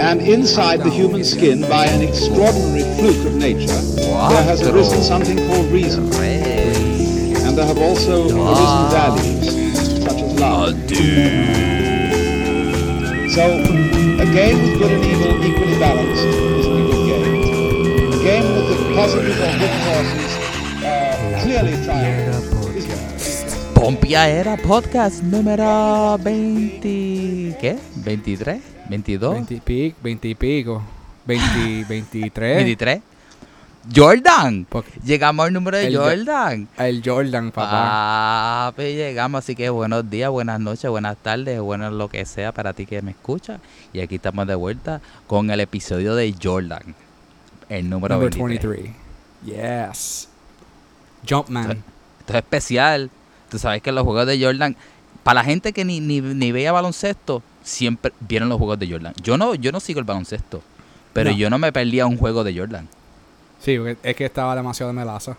and inside the human skin, by an extraordinary fluke of nature, there has arisen something called reason. And there have also arisen values, such as love. So, a game with good and evil equally balanced isn't a good game. A game with the positive or good forces uh, clearly triumphant Pompia era podcast número 20. ¿Qué? ¿23? ¿22? 20 y pico, 20 y pico. 20, 23. 23. Jordan. Porque Llegamos al número de El Jo- Jordan. el Jordan, papá. Papi, llegamos, así que buenos días, buenas noches, buenas tardes, bueno lo que sea para ti que me escucha. Y aquí estamos de vuelta con el episodio de Jordan, el número Number 23. 23. Yes. Jumpman. Esto es especial. Tú sabes que los juegos de Jordan, para la gente que ni, ni, ni veía baloncesto, siempre vieron los juegos de Jordan. Yo no, yo no sigo el baloncesto, pero No. yo no me perdía un juego de Jordan. Sí, porque es que estaba demasiado de melaza.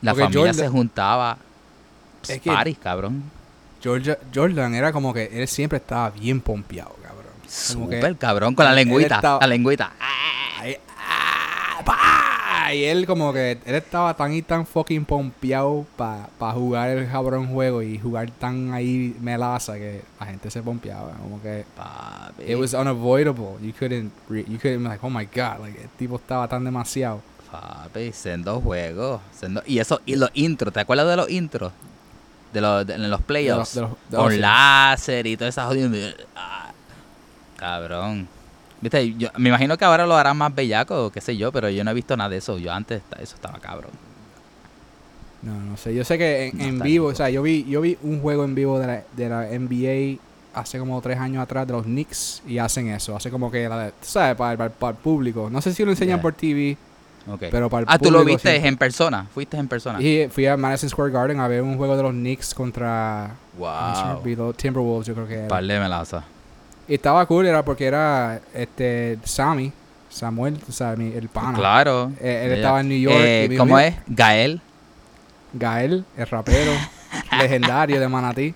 La Porque familia Jordan- se juntaba. Es que- Paris, cabrón. Georgia- Jordan era como que él siempre estaba bien pompeado, cabrón. Como que- Súper cabrón con la lengüita. estaba- La lengüita. Ahí, ah, pa, Y él como que él estaba tan y tan fucking pompeado para jugar el cabrón juego y jugar tan ahí melaza que la gente se pompeaba. Como que Papi. it was unavoidable. You couldn't, re- you couldn't like, oh my god, like el tipo estaba tan demasiado. Papi, sendo juegos. sendo- Y eso, y los intros, ¿te acuerdas de los intros? De los, de, en los playoffs. de los- de con láser y toda esa jodida. Ah, cabrón. Viste, yo me imagino que ahora lo harán más bellaco, qué sé yo, pero yo no he visto nada de eso. Yo antes eso estaba cabrón. No, no sé. Yo sé que en, No en está vivo, bien. o sea, yo vi, yo vi un juego en vivo de la, de la NBA hace como tres años atrás de los Knicks y hacen eso. Hace como que, la, ¿sabes? Para, para- para el público. No sé si lo enseñan por TV, Ok. pero para el ah, tú lo viste sí. en persona. Fuiste en persona. Y fui a Madison Square Garden a ver un juego de los Knicks contra wow. Timberwolves, yo creo que era. Par de melaza. Y estaba cool, era porque era este Sammy, Samuel, o sea, mi- el pana. Claro. Eh, él estaba en New York. Eh, y ¿Cómo "Mira, es? Gael. Gael, el rapero legendario de Manatí.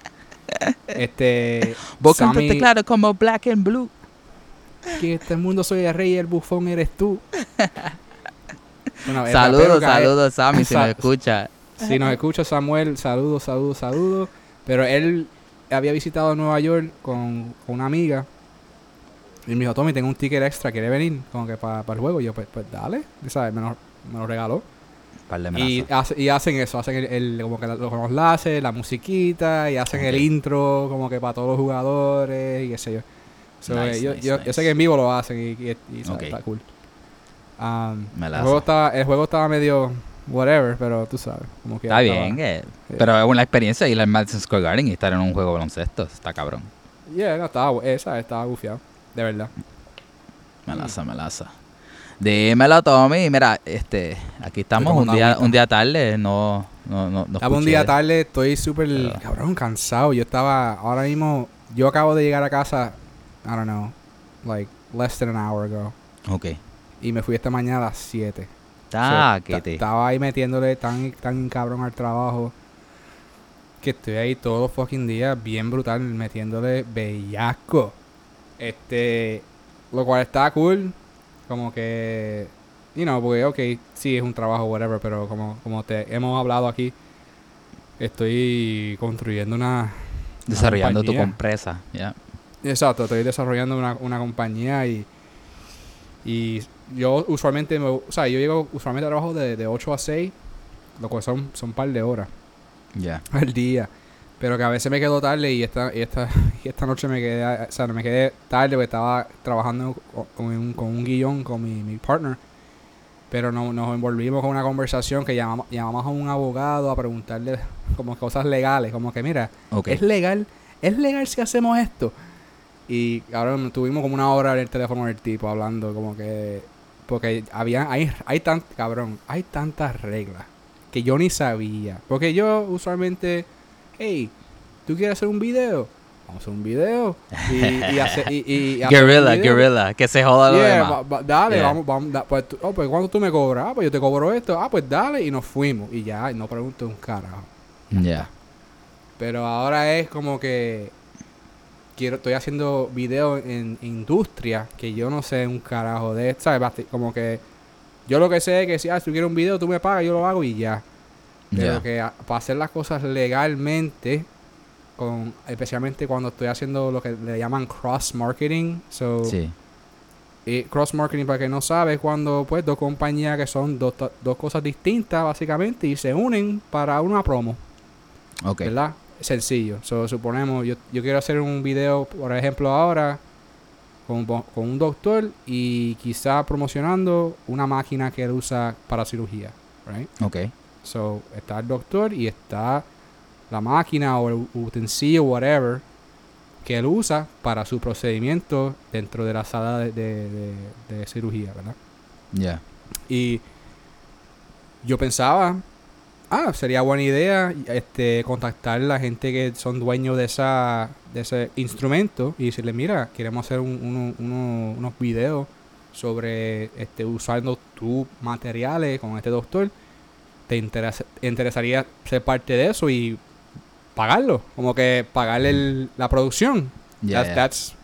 Este. Vos Sammy- cantaste claro como Black and Blue. que este mundo soy el rey y el bufón eres tú. Bueno, Saludos, saludos, Sammy, si Sa- me escucha. Si nos escucha Samuel, saludos, saludos, saludos. Pero él había visitado Nueva York con, con una amiga. Y me dijo, Tommy, tengo un ticket extra, ¿quiere venir? Como que para el juego. Y yo, pues, pues dale. ¿sabes? Me, lo, me lo regaló. Y, hace- y hacen eso, hacen el, el- como que los, láser, la musiquita, y hacen el intro como que para todos los jugadores y qué sé yo. So, Nice, eh, yo, nice, yo, sé que en vivo lo hacen y, y- y, está cool. Um, Me el, la juego hace. estaba, el juego estaba medio whatever, pero tú sabes. Como que Está estaba- bien, eh, Sí. pero es una experiencia ir al Madison Square Garden y estar en un juego de baloncesto. Está cabrón. Yeah, no, estaba, esa, estaba bufiado, de verdad. Melaza, melaza. Dímelo, Tommy. Mira, este, aquí estamos un día, agüita. un día tarde. No, no, no, no Estaba un día tarde, estoy súper, Pero- cabrón, cansado. Yo estaba, ahora mismo, yo acabo de llegar a casa, I don't know, like, less than an hour ago. Ok. Y me fui esta mañana a las 7. Estaba ahí metiéndole tan, tan cabrón al trabajo. Que estoy ahí todos los fucking días, bien brutal, metiéndole bellaco. Este. Lo cual está cool. Como que. You know, porque, ok, sí es un trabajo, whatever, pero como, como te hemos hablado aquí, estoy construyendo una. Desarrollando tu compresa. Ya. Exacto, estoy desarrollando una, una compañía y, y yo usualmente, me, o sea, yo llego usualmente a trabajo de, de 8 a 6, lo cual son, son un par de horas Ya. al día. Pero que a veces me quedo tarde y esta, y esta, y esta noche me quedé, o sea, me quedé tarde porque estaba trabajando co- con un, con un guion con mi, mi partner. Pero no, nos envolvimos con una conversación que llamamos, llamamos a un abogado a preguntarle como cosas legales, como que mira, Ok. ¿Es legal? ¿Es legal si hacemos esto? Y cabrón, tuvimos como una hora en el teléfono del tipo hablando como que... Porque había, hay, hay tan, cabrón, hay tantas reglas que yo ni sabía. Porque yo usualmente, hey, ¿tú quieres hacer un video? Vamos a hacer un video. Y, y hacer, y, y hacer Guerrilla, video. guerrilla, que se joda lo Yeah, demás. va- va- dale, Yeah. vamos, vamos, da- pues, tú- oh, pues ¿cuánto tú me cobras? Ah, pues yo te cobro esto. Ah, pues dale, y nos fuimos. Y ya, no pregunto un carajo. Ya. Pero ahora es como que quiero estoy haciendo videos en industria que yo no sé un carajo de. Basti- Como que yo lo que sé es que si, ah, si tú quieres un video, tú me pagas, yo lo hago y ya. Pero que a- para hacer las cosas legalmente, con, especialmente cuando estoy haciendo lo que le llaman cross marketing, so, Sí. y cross marketing para que no sabes cuando pues dos compañías que son dos, dos cosas distintas básicamente y se unen para una promo. Ok. ¿verdad? Sencillo. So, suponemos, yo, yo quiero hacer un video, por ejemplo, ahora con, con un doctor y quizá promocionando una máquina que él usa para cirugía, right? Ok. So, está el doctor y está la máquina o el utensilio, whatever, que él usa para su procedimiento dentro de la sala de, de- de- de cirugía, ¿verdad? Ya. Y yo pensaba, ah, sería buena idea este contactar a la gente que son dueños de esa de ese instrumento y decirle, mira, queremos hacer un- uno- uno- unos videos sobre este usando tus materiales con este doctor. ¿Te interesa- interesaría ser parte de eso y pagarlo? Como que pagarle el- la producción. That's, ya. that's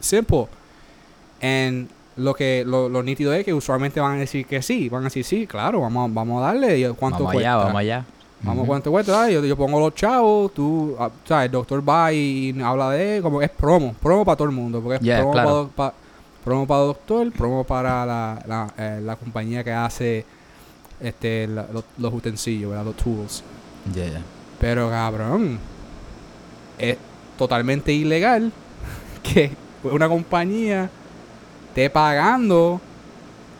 simple. And lo que lo, lo nítido es que usualmente van a decir que sí, van a decir sí, claro, vamos, vamos a darle cuánto Vamos cuesta. allá, vamos allá. Vamos, Ujú. cuánto cuesta. Ah, yo, yo pongo los chavos, tú, ah, sabes, el doctor va y, habla de como es promo, promo para todo el mundo, porque es Yeah, promo, claro. para, pa- promo para el doctor, promo para la, la, eh, la compañía que hace este la- los, los utensilios, ¿verdad? los tools. Pero cabrón, es totalmente ilegal que una compañía esté pagando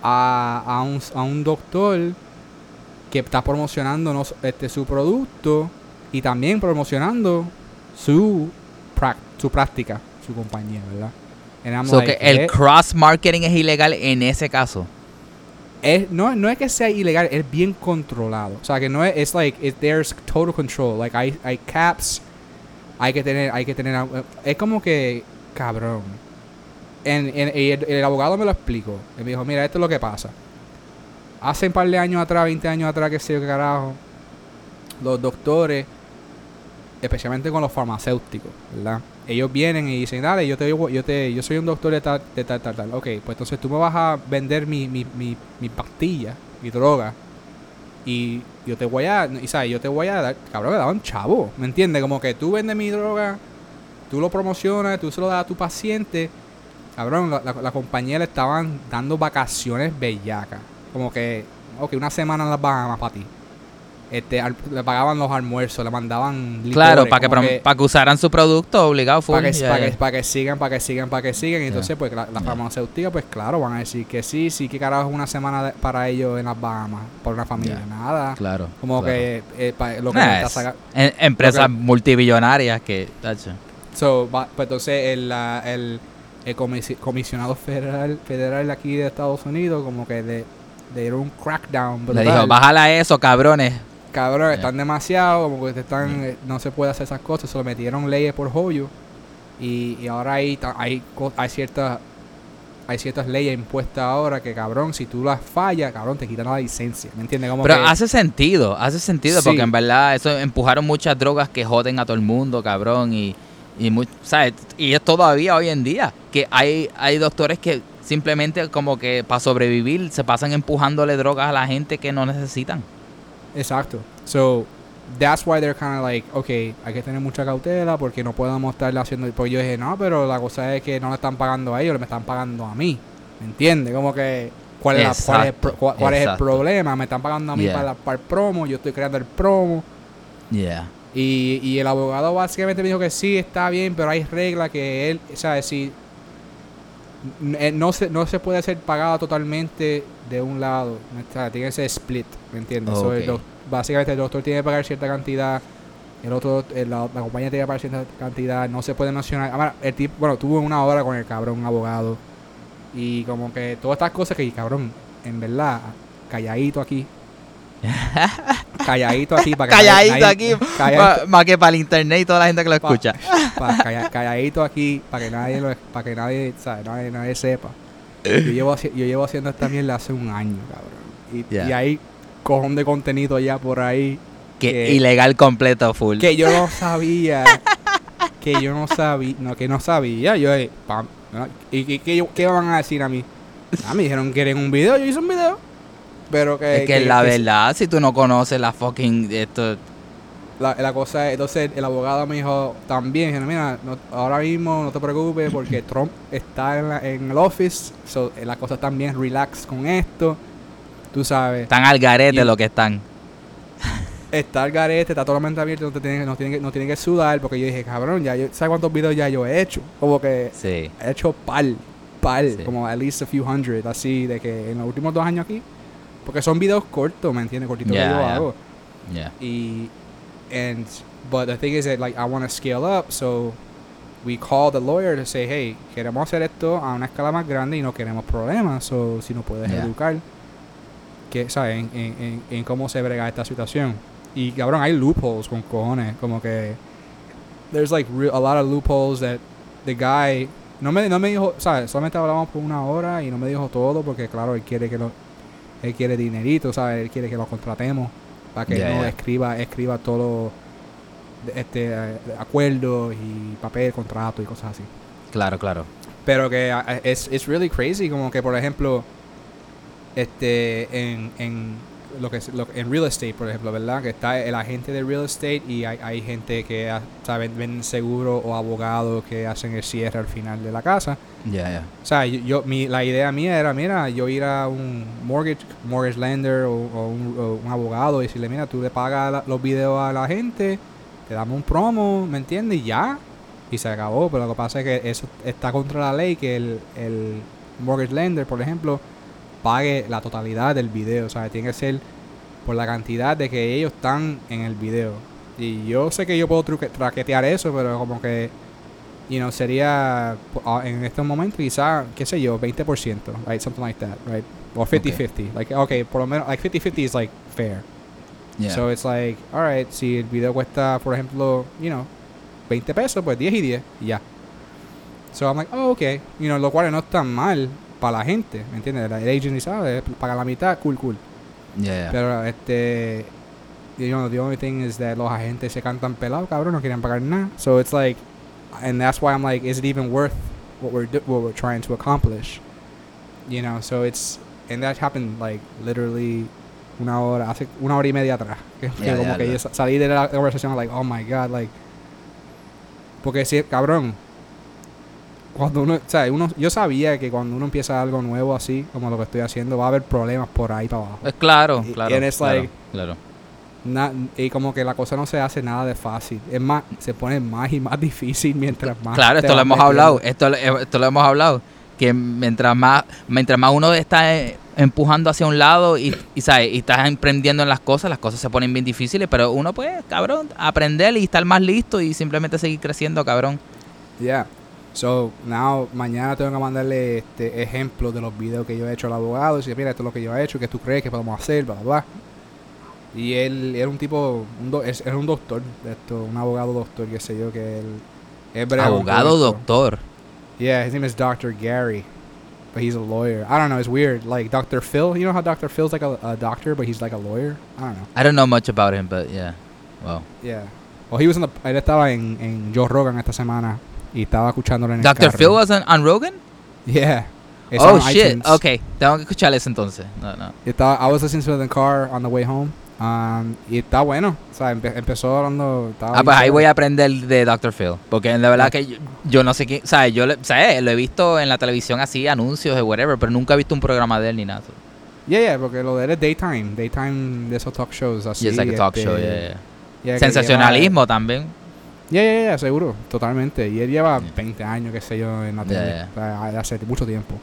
a, a, un, a un doctor que está promocionando este, su producto y también promocionando su, su práctica, su compañía, ¿verdad? So like, que el ¿qué? cross marketing es ilegal en ese caso. es, no, no es que sea ilegal, es bien controlado. O sea, que no es, it's like, it, there's total control. Like, hay, hay caps, hay que tener, hay que tener, eh, es como que, cabrón. En, en- y el, abogado me lo explicó. Él me dijo, mira, esto es lo que pasa. Hace un par de años atrás, 20 años atrás, que sé yo qué carajo, los doctores, especialmente con los farmacéuticos, ¿verdad? Ellos vienen y dicen, dale, yo te, yo te, yo soy un doctor de tal, de tal, tal, tal. Ok, pues entonces tú me vas a vender mi, mi, mi, mi pastilla, mi droga. Y yo te voy a, y sabes, yo te voy a dar, cabrón, me daban chavo, ¿me entiendes? Como que tú vendes mi droga, tú lo promocionas, tú se lo das a tu paciente. Cabrón, la, la- la compañía le estaban dando vacaciones bellacas. Como que, ok, una semana en las Bahamas para ti. Este, al- le pagaban los almuerzos, le mandaban Claro, licores, para que, prom- para que usaran su producto obligado para que, ya, para, ya. que, para que sigan, para que sigan, para que sigan. Y Ya. entonces, pues la, la farmacéutica, pues claro, van a decir que sí, sí, que carajo es una semana de- para ellos en las Bahamas, por una familia. Nada. Claro. Como claro. que eh, pa- lo que Nah, es- saca- en- empresas lo que- multibillonarias que. tacho. So, pues entonces el, el, el comisi- comisionado federal federal de aquí de Estados Unidos, como que le, le dieron un crackdown. Le dijo, bájala eso, cabrones. Cabrón, Ya. están demasiado, como que te están, eh, no se puede hacer esas cosas, se lo metieron leyes por joyo. Y, y ahora hay, hay, hay ciertas hay ciertas leyes impuestas ahora que cabrón, si tú las fallas, cabrón, te quitan la licencia. ¿Me entiendes? Como Pero que- hace sentido, hace sentido, Sí. porque en verdad eso empujaron muchas drogas que joden a todo el mundo, cabrón, y, y ¿sabes? Y es todavía hoy en día, que hay, hay doctores que simplemente como que para sobrevivir se pasan empujándole drogas a la gente que no necesitan. Exacto. So, that's why they're kind of like, okay, hay que tener mucha cautela porque no podemos estarle haciendo. Porque yo dije, no, pero la cosa es que no le están pagando a ellos, le me están pagando a mí. ¿Me entiendes? Como que, ¿cuál es, la- cuál es, cuál- cuál es el problema? Me están pagando a mí Yeah. para, la- para el promo, yo estoy creando el promo. Yeah. Y, y el abogado básicamente me dijo que sí, está bien, pero hay reglas que él, o sea, si eh, no se, no se puede ser pagado totalmente de un lado, o sea, tiene que ser split, ¿me entiendes? So, el Ok. doc- básicamente el doctor tiene que pagar cierta cantidad, el otro, el- la, la compañía tiene que pagar cierta cantidad, no se puede mencionar. Ahora, el tipo, bueno, tuvo una hora con el cabrón, un abogado, y como que todas estas cosas que, cabrón, en verdad, calladito aquí, calladito aquí para que Calladito nadie- aquí, calladito, más que para el internet y toda la gente que lo Pa- escucha. pa- calla- calladito aquí para que nadie lo, para que nadie, ¿sabes? nadie, nadie sepa. Yo llevo, yo llevo haciendo esta mierda hace un año, cabrón. Y, Ya. y hay cojón de contenido ya por ahí Que que- ilegal completo, full. que yo no sabía. que yo no sabía. No, que no sabía. Yo, eh, pam, ¿no? ¿Y, y qué van a decir a mí? Ah, me dijeron que quieren un video. Yo hice un video. Pero que. es que, la verdad, si tú no conoces la fucking esto, La, la cosa es, entonces el abogado me dijo también, mira, no- ahora mismo no te preocupes porque Trump está en, la- en el office, so, eh, las cosas están bien relax con esto, tú sabes, están al garete Y- lo que están. está el garete, está totalmente abierto, no, te tiene, no, tiene, que- no que sudar, porque yo dije, cabrón, ya yo, ¿sabes cuántos videos ya yo he hecho? Como que Sí. he hecho pal, pal, Sí. como at least a few hundred, así, de que en los últimos dos años aquí, porque son videos cortos, ¿me entiendes? Cortitos Ya, que yo ya. hago. Yeah. Y and but the thing is that like I want to scale up, so we call the lawyer to say, hey, queremos hacer esto a una escala más grande y no queremos problemas, so si nos puedes Yeah. educar, que sabes en, en, en, cómo se brega esta situación. Y cabrón, hay loopholes con cojones, como que there's like a lot of loopholes that the guy no me no me dijo, sabes, solamente hablamos por una hora y no me dijo todo porque claro, él quiere que lo él quiere dinerito, ¿sabes? Él quiere que lo contratemos para que Ya, no escriba escriba todo este eh, acuerdos y papel, contrato y cosas así. Claro, claro. Pero que ah, es it's really crazy como que por ejemplo este en, en lo que es lo- en real estate, por ejemplo, ¿verdad? Que está el agente de real estate y hay, hay gente que ah, saben ven seguro o abogados que hacen el cierre al final de la casa. Ya, ya. O sea, yo, yo- mi, la idea mía era, mira, yo ir a un mortgage, mortgage lender o, o un, o un abogado y decirle, mira, tú le pagas la- los videos a la gente, te damos un promo, ¿me entiendes? Y ya. Y se acabó. Pero lo que pasa es que eso está contra la ley, que el, el mortgage lender, por ejemplo, pague la totalidad del video. O sea, tiene que ser por la cantidad de que ellos están en el video. Y yo sé que yo puedo truque- traquetear eso, pero como que you know, sería uh, en este momento quizá, qué sé yo, 20%, right? Something like that, right? O 50-50. Like, okay, por lo menos, like 50-50 is like fair. Yeah. So it's like, alright, si el video cuesta, por ejemplo, you know, 20 pesos, pues 10 y 10 y ya. So I'm like, oh, okay. You know, lo cual no está mal para la gente, ¿me entiendes? El agency sabe, paga la mitad, cool, cool. Yeah, yeah. Pero este, you know, the only thing is that los agentes se cantan pelados, cabrón, no quieren pagar nada. So it's like, and that's why I'm like, is it even worth what we're what we're trying to accomplish? You know, so it's and that happened like literally una hora, hace una hora y media atrás. Que, Ya, como que sa- salí de la conversación like, oh my god, like, porque si, cabrón, cuando uno, o sea, uno, yo sabía que cuando uno empieza algo nuevo así, como lo que estoy haciendo, va a haber problemas por ahí para abajo. Es claro, Y- claro. it's claro, like- claro. Na- y como que la cosa no se hace nada de fácil. Es más, se pone más y más difícil mientras más. Claro, esto lo hemos metiendo. hablado, esto, lo- eh, esto lo hemos hablado, que mientras más, mientras más uno está eh, empujando hacia un lado y, y, ¿sabes? y estás emprendiendo en las cosas, las cosas se ponen bien difíciles, pero uno puede, cabrón, aprender y estar más listo y simplemente seguir creciendo, cabrón. Yeah. So, now, mañana tengo que mandarle este ejemplos de los videos que yo he hecho al abogado. Y decir, mira, esto es lo que yo he hecho, que tú crees que podemos hacer, bla, bla, bla. Y él era un tipo, un do- es, era un doctor, esto, un abogado doctor, qué sé yo, que él... Abogado, doctor. Yeah, his name is Dr. Gary, but he's a lawyer. I don't know, it's weird. Like Dr. Phil, you know how Dr. Phil's like a, a doctor, but he's like a lawyer? I don't know. I don't know much about him, but yeah. Wow. Yeah. Well, he was in the, él estaba en, en Joe Rogan esta semana y estaba escuchándolo en el Dr. carro. Phil was on, on Rogan? Yeah. It's oh, shit. iTunes. Ok, tengo que escuchar eso entonces. No, no. Y estaba, I was listening to the car on the way home. Um, y está bueno. O sea, empe- empezó hablando. Ah, pues ahí voy a aprender de Dr. Phil. Porque de verdad que yo, yo no sé quién. ¿Sabes? Yo le- lo he visto en la televisión así, anuncios de whatever, pero nunca he visto un programa de él ni nada. Yeah, yeah, porque lo de él es daytime. Daytime de esos talk shows así. Y es like a talk este, show, yeah, yeah. yeah, Sensacionalismo también. Yeah, yeah, yeah, seguro. Totalmente. Y él lleva Yeah. 20 años, qué sé yo, en la Yeah, tele. yeah. Hace mucho tiempo.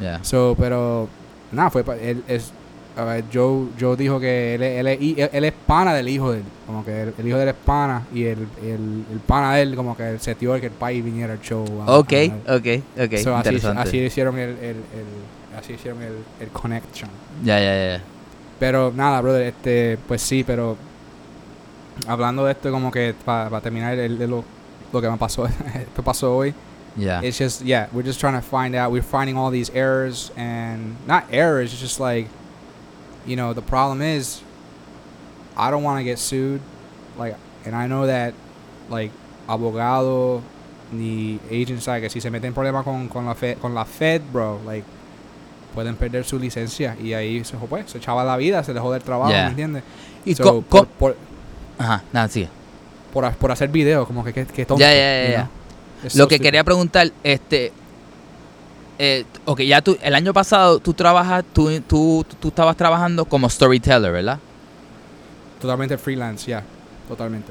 Yeah. So, pero nada, fue él es a ver, Joe, Joe dijo que él, él, él, él es pana del hijo de él, como que el, el hijo de él es pana y el, el, el pana de él como que se dio que el país viniera al show. a- Ok, a- ok, ok. So, así, así hicieron el, el, el- así hicieron el, el connection. Ya, ya, ya. Pero nada, brother, este, pues sí, pero hablando de esto como que para terminar el, el- lo, lo que me pasó, pasó hoy, Yeah. it's just yeah, we're just trying to find out. We're finding all these errors and not errors. It's just like, you know, the problem is, I don't want to get sued, like, and I know that, like, abogado ni agents, like, que si se meten en problemas con con la Fed, con la Fed, bro, like, pueden perder su licencia y ahí se pues, se echaba la vida, se dejó del trabajo, Yeah. ¿me entiendes? Y So, por, por, Ajá, nada, sigue. por, por hacer videos, como que, que, que tonto. Ya, ya, ya, Lo so que quería preguntar, este, eh, ok, ya tú, el año pasado tú trabajas, tú, tú, tú estabas trabajando como storyteller, ¿verdad? Totalmente freelance, ya, totalmente.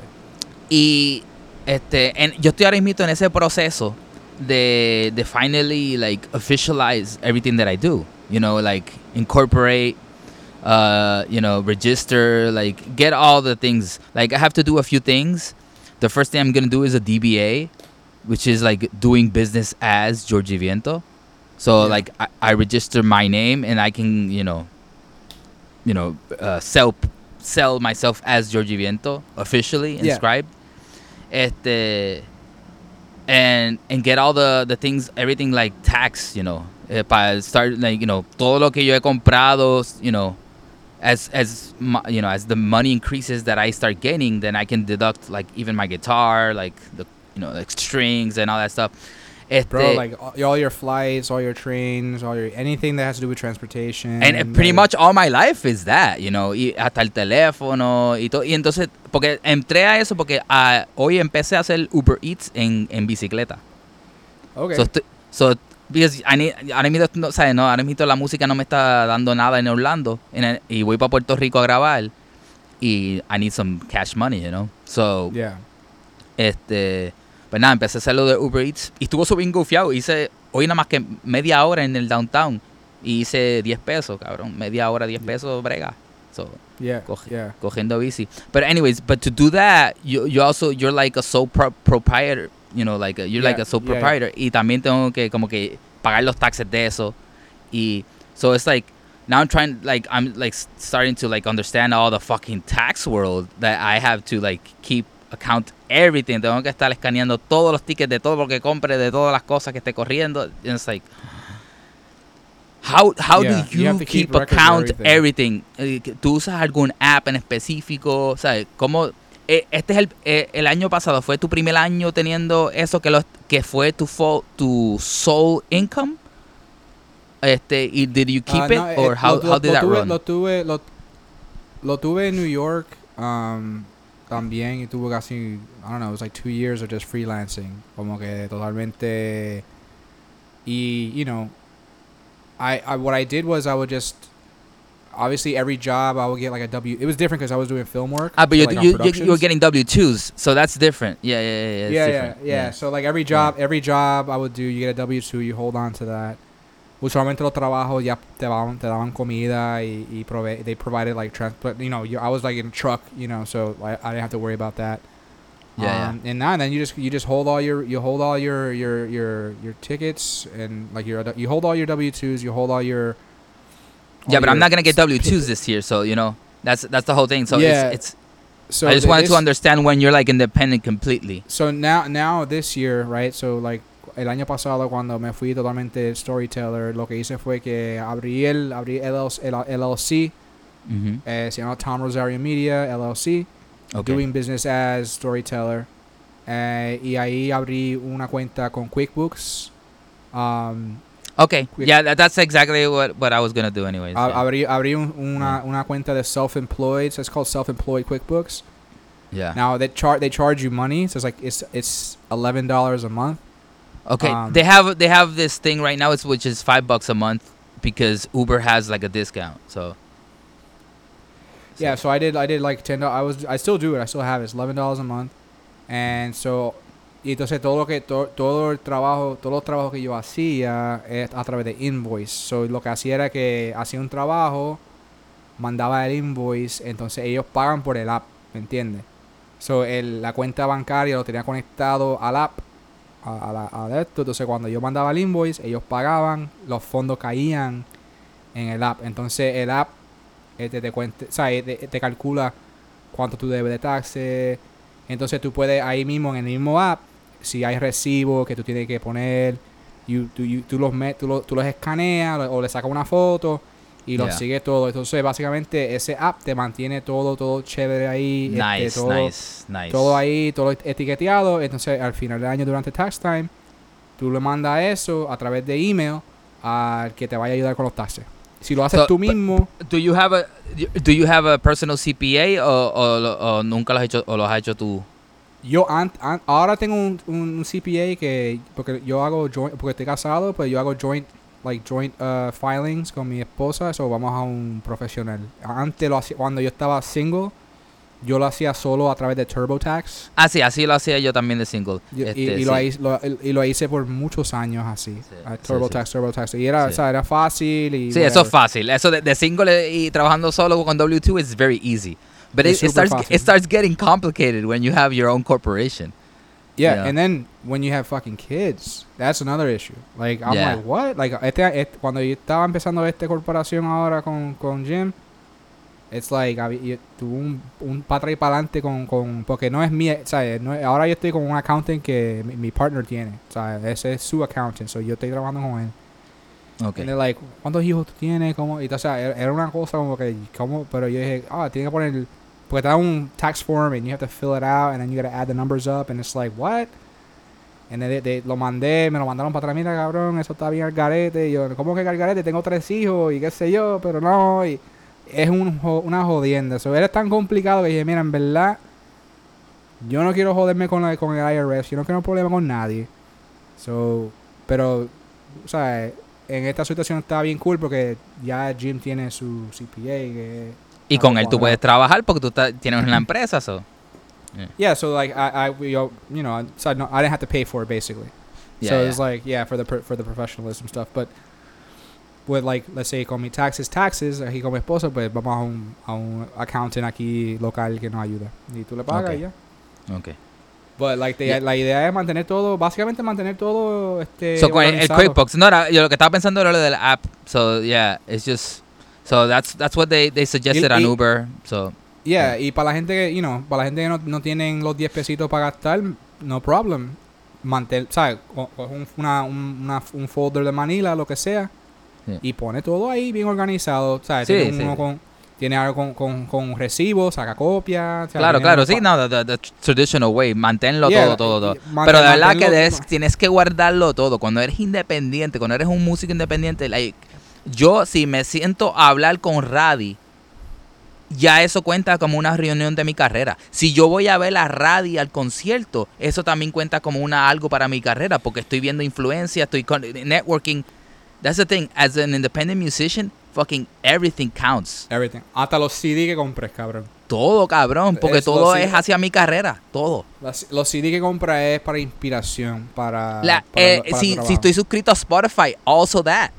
Y este, en- yo estoy ahora mismo en ese proceso de, de finally like officialize everything that I do. You know, like incorporate, uh, you know, register, like get all the things. Like I have to do a few things. The first thing I'm gonna do is a DBA, which is like doing business as Georgie Viento. So Yeah. like I, I register my name and I can, you know, you know, uh, sell sell myself as Georgie Viento officially Yeah. inscribed. Este and and get all the the things everything like tax, you know, eh, para start like, you know, todo lo que yo he comprado, you know, as as my, you know, as the money increases that I start getting, then I can deduct like even my guitar, like the you know, like strings and all that stuff. Este, Bro, like all, your flights, all your trains, all your anything that has to do with transportation. And uh, pretty like- much all my life is that, you know, y hasta el teléfono y todo. Y entonces, porque entré a eso porque ah, hoy empecé a hacer Uber Eats en, en bicicleta. Okay. So, so, because I need- ahora mismo, no, ¿sabes? No, ahora mismo la música no me está dando nada en Orlando en el- y voy para Puerto Rico a grabar y I need some cash money, you know. So, yeah. este, pues nada, empecé a hacerlo de Uber Eats y estuvo súper gufiado. Hice hoy nada más que media hora en el downtown y hice 10 pesos, cabrón. Media hora, 10 pesos, brega. So, Yeah. coge- Yeah. cogiendo bici. But anyways, but to do that, you, you also, you're like a sole pro- proprietor, you know, like a- you're like a sole yeah, proprietor. Y también tengo que como que pagar los taxes de eso. Y so it's like, now I'm trying, like, I'm like starting to like understand all the fucking tax world that I have to like keep account everything. Tengo que estar escaneando todos los tickets de todo lo que compre, de todas las cosas que esté corriendo. And it's like, how, how Yeah, do you keep, account everything. everything? Eh, ¿Tú usas algún app en específico? ¿Sabes? ¿Cómo, eh, este es el, eh, el año pasado, ¿fue tu primer año teniendo eso que, lo, que fue tu, fo- tu sole income? Este, y did you keep Ah, it no, eh, or how, lo- how lo did that tuve, run? Lo tuve, lo, lo tuve en New York um, también y tuve casi, I don't know, it was like two years of just freelancing. Como que totalmente. Y, you know, I, I what I did was I would just. Obviously, every job I would get like a W. It was different because I was doing film work. Ah, but so, like, you, you, you were getting W-2s, so that's different. Yeah, yeah, yeah. yeah, yeah, yeah, different. yeah, So like every job, every job I would do, you get a W two, you hold on to that. Usualmente los trabajos ya te daban, te daban comida y, y prove- they provided like transport. You know, you, I was like in a truck, you know, so I, I didn't have to worry about that. Yeah, um, And now and then you just you just hold all your you hold all your your your your tickets and like your you hold all your W twos, you hold all your. Yeah, but I'm not gonna get s- W-2s this year, so, you know, that's that's the whole thing. So Yeah, it's, it's So I just wanted to understand when you're like independent completely. So now, now this year, right? So like el año pasado cuando me fui totalmente storyteller, lo que hice fue que abrí el abrí LLC, LLC Mhm. eh, se llama Tom Rosario Media LLC, Okay. doing business as storyteller, eh, y ahí abrí una cuenta con QuickBooks. Um, Okay. Quick- Yeah, that, that's exactly what, what I was gonna do anyways. a- yeah. abrí abrí un- una, una cuenta de self-employed, so it's called self-employed QuickBooks. yeah. Now they charge they charge you money, so it's like it's it's eleven dollars a month. Okay. um, they have they have this thing right now, it's which is five bucks a month because Uber has like a discount. So. Yeah, so I did. I did like ten. I was. I still do it. I still have it. It's eleven dollars a month, and so y entonces todo lo que to- todo el trabajo, todos los trabajos que yo hacía es a través de invoice. So lo que hacía era que hacía un trabajo, mandaba el invoice, entonces ellos pagan por el app, ¿me entiendes? So el, la cuenta bancaria lo tenía conectado al app, a, a esto. Entonces cuando yo mandaba el invoice, ellos pagaban, los fondos caían en el app. Entonces el app este te cuente, o sea, te, te calcula cuánto tú debes de taxes. Entonces tú puedes ahí mismo en el mismo app, si hay recibos que tú tienes que poner, you- tú, you- tú los, met- tú, tú los escaneas o le sacas una foto y los Yeah. sigues todo. Entonces básicamente ese app te mantiene todo, todo chévere ahí. este, Nice, todo, nice, nice. todo ahí, todo etiqueteado. Entonces, al final del año, durante tax time, tú le mandas eso a través de email al que te vaya a ayudar con los taxes. Si lo haces So, tú but- mismo, Do you have a do you have a personal CPA o, o, lo- o nunca lo has hecho o lo has hecho tú? Yo an- an- ahora tengo un, un CPA que, porque yo hago joint, porque estoy casado, pues yo hago joint, like joint uh, filings con mi esposa, eso vamos a un profesional. Antes, lo hacía, cuando yo estaba single, yo lo hacía solo a través de TurboTax. Ah, sí, así lo hacía yo también de single. Este, y sí. lo, hice, lo- y lo hice por muchos años así. Sí, TurboTax, TurboTax. Y era, Sí. o sea, era fácil y... Sí, eso es fácil. Eso de, de single y trabajando solo con W2 is very easy. But it, it starts it starts getting complicated when you have your own corporation. Yeah, and then when you have fucking kids, that's another issue. Like, I'm Yeah. like, what? Like, este, este- cuando yo estaba empezando esta corporación ahora con, con Jim, it's like, tuve un, un para atrás y para adelante con, con, porque no es mi, ¿sabes? No es- ahora yo estoy con un accountant que mi, mi partner tiene, ¿sabes? Ese es su accountant, so yo estoy trabajando con él. Okay. And they're like, ¿cuántos hijos tú tienes? ¿Cómo? Y, o sea, era era una cosa como que, ¿cómo? Pero yo dije, ah, tiene que poner, te da un tax form and you have to fill it out and then you gotta add the numbers up and it's like, what? And then they- they- lo mandé, me lo mandaron para atrás, mira cabrón, eso está bien al garete. Y yo, ¿cómo que al garete? Tengo tres hijos y qué sé yo, pero no. Y es un, una jodienda. Eso era tan complicado que dije, mira, en verdad, yo no quiero joderme con, la, con el IRS, yo no quiero problema con nadie. So, pero, o sea, en esta situación está bien cool porque ya Jim tiene su CPA. Que, Y con él tú puedes trabajar porque tú estás- tienes una empresa, so. Yeah, so like I, I we, you know, so no, I didn't have to pay for it basically. Yeah, so yeah. it's like yeah for the for the professionalism stuff, but with like let's say con mi taxes taxes aquí con mi esposa pues vamos a un a un accountant aquí local que nos ayuda y tú le pagas Okay. y ya. Okay. But like the, Yeah. la idea es mantener todo, básicamente mantener todo este So con el. QuickBooks, no era, yo lo que estaba pensando era lo del app. So yeah, it's just so that's that's what they they suggested on y- Uber. So Yeah, y para la gente que, you know, para la gente que no, no tienen los 10 pesitos para gastar, no problem. Mantel, ¿sabes? Un, una, un, una- un folder de Manila, lo que sea, Sí. y pone todo ahí bien organizado, ¿sabes? Sí, tiene, sí, uno sí. Con, tiene algo con, con, con recibos, saca copias. o sea, claro, claro, sí, no, the, the traditional way, manténlo Yeah, todo, todo, todo. y- man- Pero de verdad que debes- tienes que guardarlo todo. Cuando eres independiente, cuando eres un músico independiente, like, yo si me siento a hablar con Radi, ya eso cuenta como una reunión de mi carrera. Si yo voy a ver a Radi al concierto, eso también cuenta como una algo para mi carrera, porque estoy viendo influencia, estoy con, networking. That's the thing, as an independent musician, fucking everything counts. Everything. Hasta los CD que compres, cabrón. Todo, cabrón, porque Es todo es hacia mi carrera, todo. Las- los CD que compras es para inspiración, para... La- para- eh, para si, si estoy suscrito a Spotify, also that.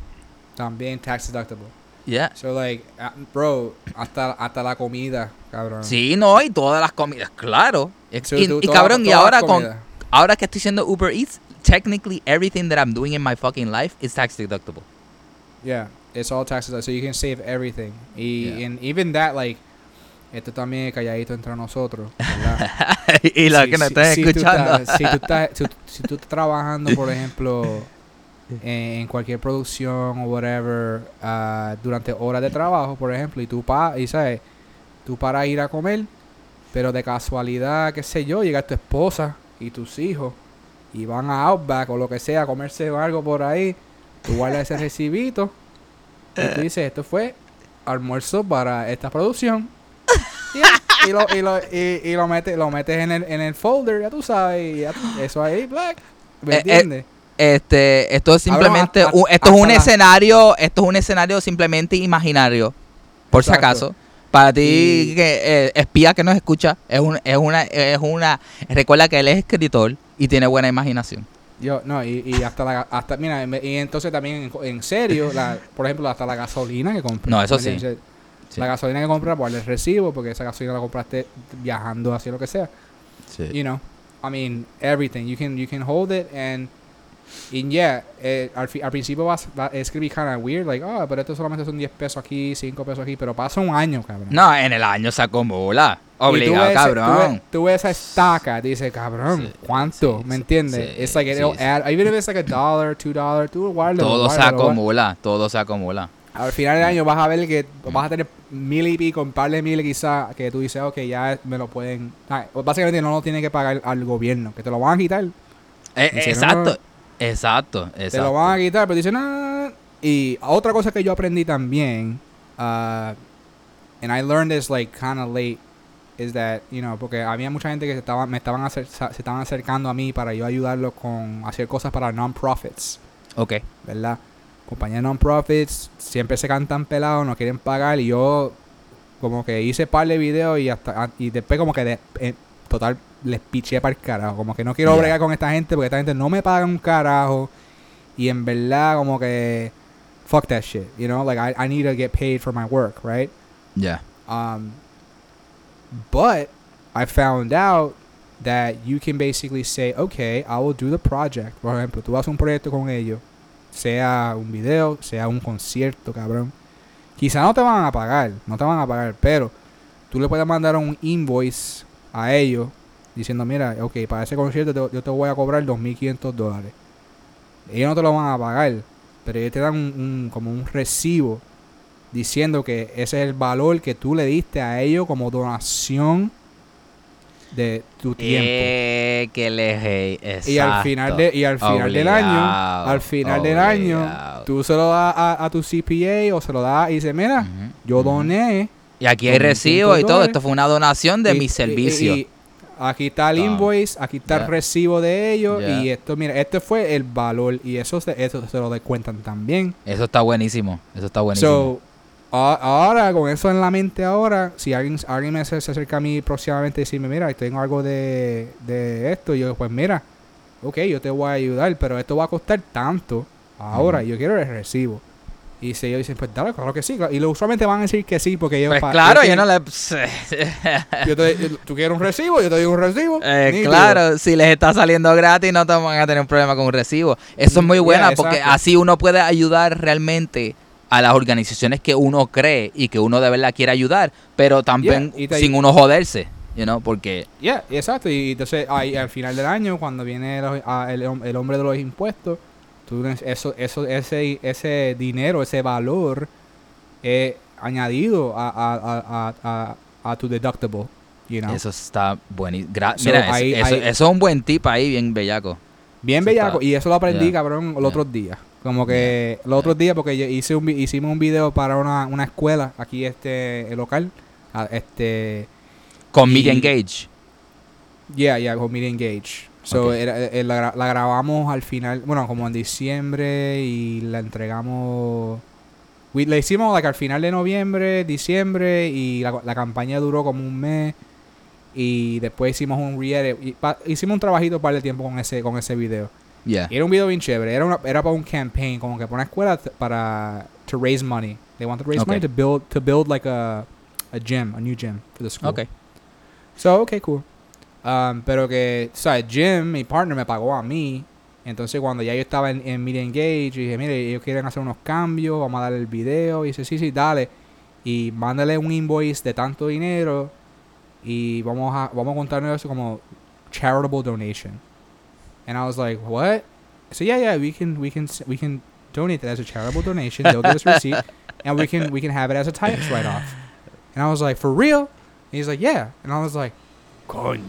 También tax deductible. Yeah. So, like, uh, bro, hasta, hasta la comida, cabrón. Sí, no, y todas las comidas, claro. So, y, y cabrón, y ahora con ahora que estoy haciendo Uber Eats, technically everything that I'm doing in my fucking life is tax deductible. Yeah, it's all taxes, so you can save everything. Y Yeah. and even that, like, esto también es calladito entre nosotros, ¿verdad? y los Si- que nos si- están si tú estás- si, tú estás, si tú estás trabajando, por ejemplo, en, en cualquier producción o whatever, ah, durante horas de trabajo, por ejemplo, y tú, pa y sabes, tú para ir a comer, pero de casualidad, qué sé yo, llega tu esposa y tus hijos y van a Outback o lo que sea a comerse algo por ahí, tú guardas ese recibito y tú dices, esto fue almuerzo para esta producción. Y, lo, y lo, y, y lo metes, lo metes en el, en el folder, ya tú sabes, y ya eso ahí, black. ¿Me Eh, eh, entiendes? Este, esto es Cabrón, simplemente hasta- esto es un la- escenario, esto es un escenario simplemente imaginario. Por si acaso. Para ti Y- que eh, espía que nos escucha, es un, es una es una recuerda que él es escritor y tiene buena imaginación. Yo, no, y, y hasta la, hasta, mira, y entonces también en, en serio, la, por ejemplo, hasta la gasolina que compras. No, eso ¿me sí. Sí. La gasolina que compras, pues el recibo, porque esa gasolina la compraste viajando, así lo que sea. You know, I mean, everything. You can, you can hold it and Y yeah, eh, al, al principio va, va, es que kind of weird, like, oh, pero esto solamente son 10 pesos aquí, 5 pesos aquí, pero pasa un año, cabrón. No, en el año se acumula. Y tú Obligado, ves- cabrón. Tú ves, tú esa estaca, dices, cabrón, Sí, ¿cuánto? sí, ¿Me entiendes? sí, It's like, it'll add, even if it's like a dollar, two dollar, tú guárdalo, todo se guárdalo, guárdalo. acumula, todo se acumula. Al final del año vas a ver que vas a tener mil y pico, un par de mil quizás, que tú dices, ok, ya me lo pueden... básicamente no lo tienen que pagar al gobierno, que te lo van a quitar. Eh, exacto, no. Exacto, exacto. Te lo van a quitar, pero dicen, no". Y otra cosa que yo aprendí también, uh, and I learned this like kind of late, is that, you know, porque había mucha gente que se estaban, me estaban acer- se estaban acercando a mí para yo ayudarlos con hacer cosas para non-profits. Ok. ¿verdad? Compañías non-profits siempre se cantan pelados, no quieren pagar y yo como que hice par de videos y hasta ah, y después como que de- en total les piché para el carajo, como que no quiero Yeah. bregar con esta gente porque esta gente no me paga un carajo y en verdad como que fuck that shit, you know, like I, I need to get paid for my work, right? Ya. Um, but I found out that you can basically say, okay, I will do the project. Por ejemplo, tú haces un proyecto con ellos, sea un video, sea un concierto, cabrón. Quizá no te van a pagar, no te van a pagar, pero tú le puedes mandar un invoice a ellos diciendo, mira, ok, para ese concierto te- yo te voy a cobrar 2.500 dólares. Ellos no te lo van a pagar, pero ellos te dan un, un- como un recibo diciendo que ese es el valor que tú le diste a ellos como donación de tu tiempo. Eh, que le y al final de y al final del año, al final del año, tú se lo das a, a tu CPA o se lo das y dices, mira, yo doné Y aquí hay 2.500 recibo y todo. Esto fue una donación de y- mi servicio. y- y aquí está el invoice, aquí está el recibo de ellos y esto, mira, este fue el valor y eso se, eso se lo descuentan también. Eso está buenísimo. Eso está buenísimo. So, ahora, con eso en la mente ahora, si alguien, alguien me se, se acerca a mí próximamente y decirme, mira, tengo algo de, de esto, yo pues mira, ok, yo te voy a ayudar, pero esto va a costar tanto ahora, yo quiero el recibo. Y si ellos dicen, pues dale, claro que sí. claro. Y lo- usualmente van a decir que sí, porque ellos... pues claro, ellos yo no le... yo te- tú quieres un recibo, yo te doy un recibo. Eh, claro, si les está saliendo gratis no te van a tener un problema con un recibo. Eso es muy buena yeah, porque así uno puede ayudar realmente a las organizaciones que uno cree y que uno de verdad quiere ayudar, pero también Yeah, sin uno joderse, you know, porque Yeah, exacto. Y entonces ahí, al final del año, cuando viene los- a- el, hom- el hombre de los impuestos, tú, eso, eso, ese, ese dinero, ese valor añadido a, a, a, a, a, tu deductible. You know? eso está buenísimo. So, Mira, eso- ahí- eso, ahí- eso es un buen tip ahí, bien bellaco. Bien eso bellaco. está- Y eso lo aprendí, yeah. cabrón, los Yeah. otros días. Como que los otros días, porque hice un, hicimos un video para una, una escuela aquí este local. Este Con Media Engage. Yeah, yeah, con Media Engage. So, Ok. era- eh, la, gra- la grabamos al final, bueno, como en diciembre y la entregamos. we- la hicimos like, al final de noviembre, diciembre y la, la campaña duró como un mes. Y después hicimos un pa- Hicimos un trabajito par de tiempo con ese, con ese video. Yeah. Y era un video bien chévere. Era, una, era para un campaign, como que para una escuela para to raise money. They want to raise Ok. money to build to build like a, a gym, a new gym for the school. Ok. So, okay, cool. Um, pero que, sea, Jim, mi partner, me pagó a mí. Entonces, cuando ya yo estaba en, en Media Engage, dije, mire, ellos quieren hacer unos cambios, vamos a darle el video. Y dice, sí, sí, dale. Y mándale un invoice de tanto dinero. Y vamos a, vamos a contarnos eso como charitable donation. And I was like, what? So yeah, yeah, we can, we can, we can donate that as a charitable donation. They'll give us a receipt, and we can, we can have it as a tax write-off. And I was like, for real? And he's like, yeah. And I was like, coño.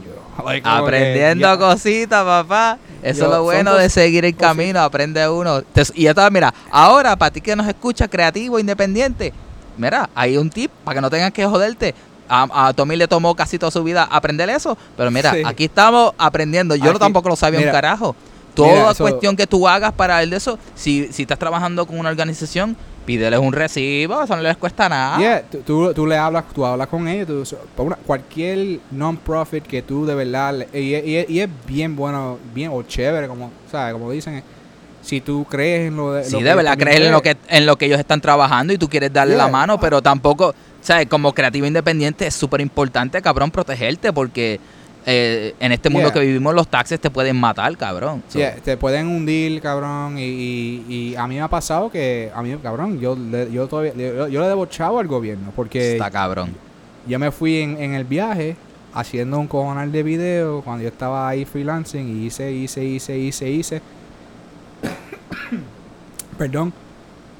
Like, Aprendiendo yeah. cositas, papá. Eso Yo- es lo bueno de seguir el camino, aprende uno. Y ya está, mira, ahora para ti que nos escucha, creativo, independiente, mira, hay un tip para que no tengas que joderte. A, a Tommy le tomó casi toda su vida aprender eso, pero mira, Sí. aquí estamos aprendiendo. Yo no Aquí- tampoco lo sabía mira, un carajo. Toda mira, cuestión que tú hagas para el de eso, si, si estás trabajando con una organización, pídeles un recibo, eso no les cuesta nada. Yeah, tú, tú, tú le hablas, tú hablas con ellos, tú- una- cualquier non-profit que tú de verdad, y, y- y es bien bueno, bien o chévere, como, ¿sabes? Como dicen, si tú crees en lo de... Sí, lo de verdad creer en lo crees. que en lo que ellos están trabajando y tú quieres darle la mano, pero tampoco, ¿sabes? Como creativo independiente es súper importante, cabrón, protegerte porque eh, en este mundo Yeah. que vivimos los taxes te pueden matar, cabrón. So, te pueden hundir, cabrón, y, y, y a mí me ha pasado que, a mí, cabrón, yo, yo todavía, yo, yo le debo chavo al gobierno, porque Está cabrón. yo me fui en, en el viaje haciendo un cojonal de video cuando yo estaba ahí freelancing y hice, hice, hice, hice, hice. Perdón.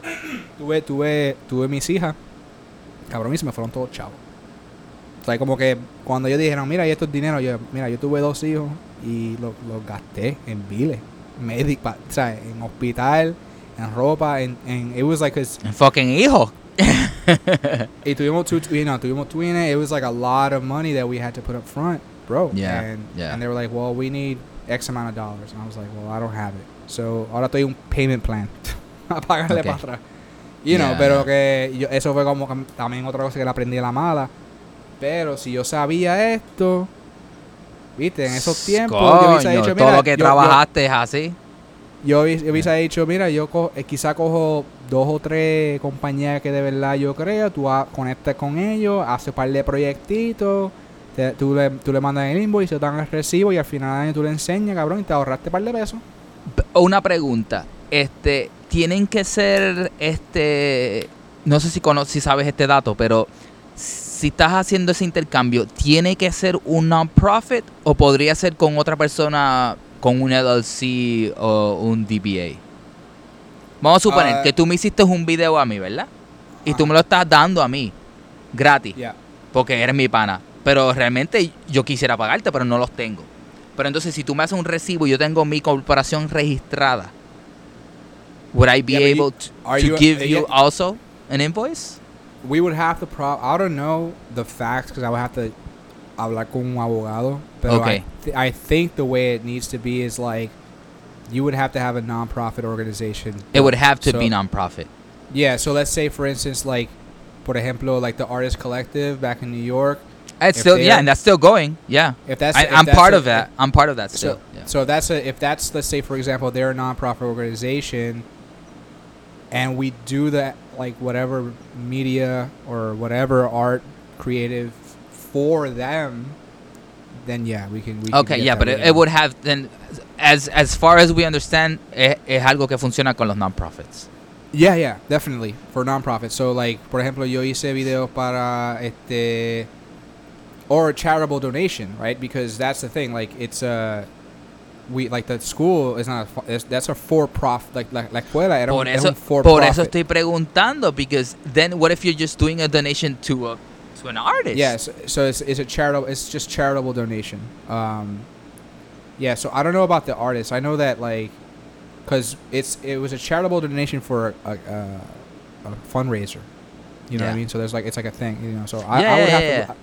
tuve, tuve, tuve mis hijas. Cabrón, y se me fueron todos chavos. Sea, como que cuando ellos dijeron, mira, y esto es dinero, yo, mira, yo tuve dos hijos y los los gasté en biles, médica, o sea, en hospital, en ropa, en, en it was like, 'cause Fucking hijo. y tuvimos two, you know, tuvimos twins. It was like a lot of money that we had to put up front, bro. Yeah, And, yeah. and they were like, well, we need X amount of dollars. And I was like, well, I don't have it. So ahora estoy un payment plan a pagarle Okay. para atrás. You know, Yeah, pero yeah. que yo, eso fue como que también otra cosa que le aprendí a la mala. Pero si yo sabía esto, viste, en esos tiempos yo hubiese Coño, dicho, todo mira, lo que yo- yo- trabajaste es así. yo, hubiese- yo hubiese dicho, mira, yo co- eh, quizá cojo dos o tres compañías que de verdad yo creo, tú conectas con ellos, haces un par de proyectitos, te- tú, le, tú le mandas el invoice, te dan el recibo y al final del año tú le enseñas, cabrón, y te ahorraste un par de pesos. Una pregunta. Este, tienen que ser, este, no sé si cono- si sabes este dato, pero si estás haciendo ese intercambio, ¿tiene que ser un non-profit o podría ser con otra persona, con un LLC o un DBA? Vamos a suponer Ah. que tú me hiciste un video a mí, ¿verdad? Y tú me lo estás dando a mí, gratis. Porque eres mi pana. Pero realmente yo quisiera pagarte, pero no los tengo. Pero entonces, si tú me haces un recibo y yo tengo mi corporación registrada, would I be Yeah, but you- able to, are to you- give you also an invoice? We would have to pro I don't know the facts because I would have to hablar con un abogado. Pero Okay. I, th- I think the way it needs to be is like you would have to have a non-profit organization. It would have to So- be nonprofit. Yeah, so let's say for instance like por ejemplo like the Artist Collective back in New York. It's still yeah, and that's still going. Yeah, If that's I, that's part a- of that. I'm part of that still. So, yeah. so that's a if that's let's say for example they're a nonprofit organization, and we do that like whatever media or whatever art creative for them, then yeah we can. We can Okay, get yeah, but it, it would have then, as as far as we understand, es, es algo que funciona con los nonprofits. Yeah, yeah, definitely for nonprofit. So like, por ejemplo, yo hice videos para este or a charitable donation, right? Because that's the thing. Like, it's a we like the school is not a, that's a for profit. Like, like la escuela era Por un, es eso, un for por eso profit. estoy preguntando, because then what if you're just doing a donation to a to an artist? Yes, so it's, it's a charitable. It's just charitable donation. Um, yeah. So I don't know about the artist I know that like, cause it's it was a charitable donation for a, a, a fundraiser. You know what I mean? So there's like it's like a thing. You know. So I, Yeah, I would yeah, have yeah, to.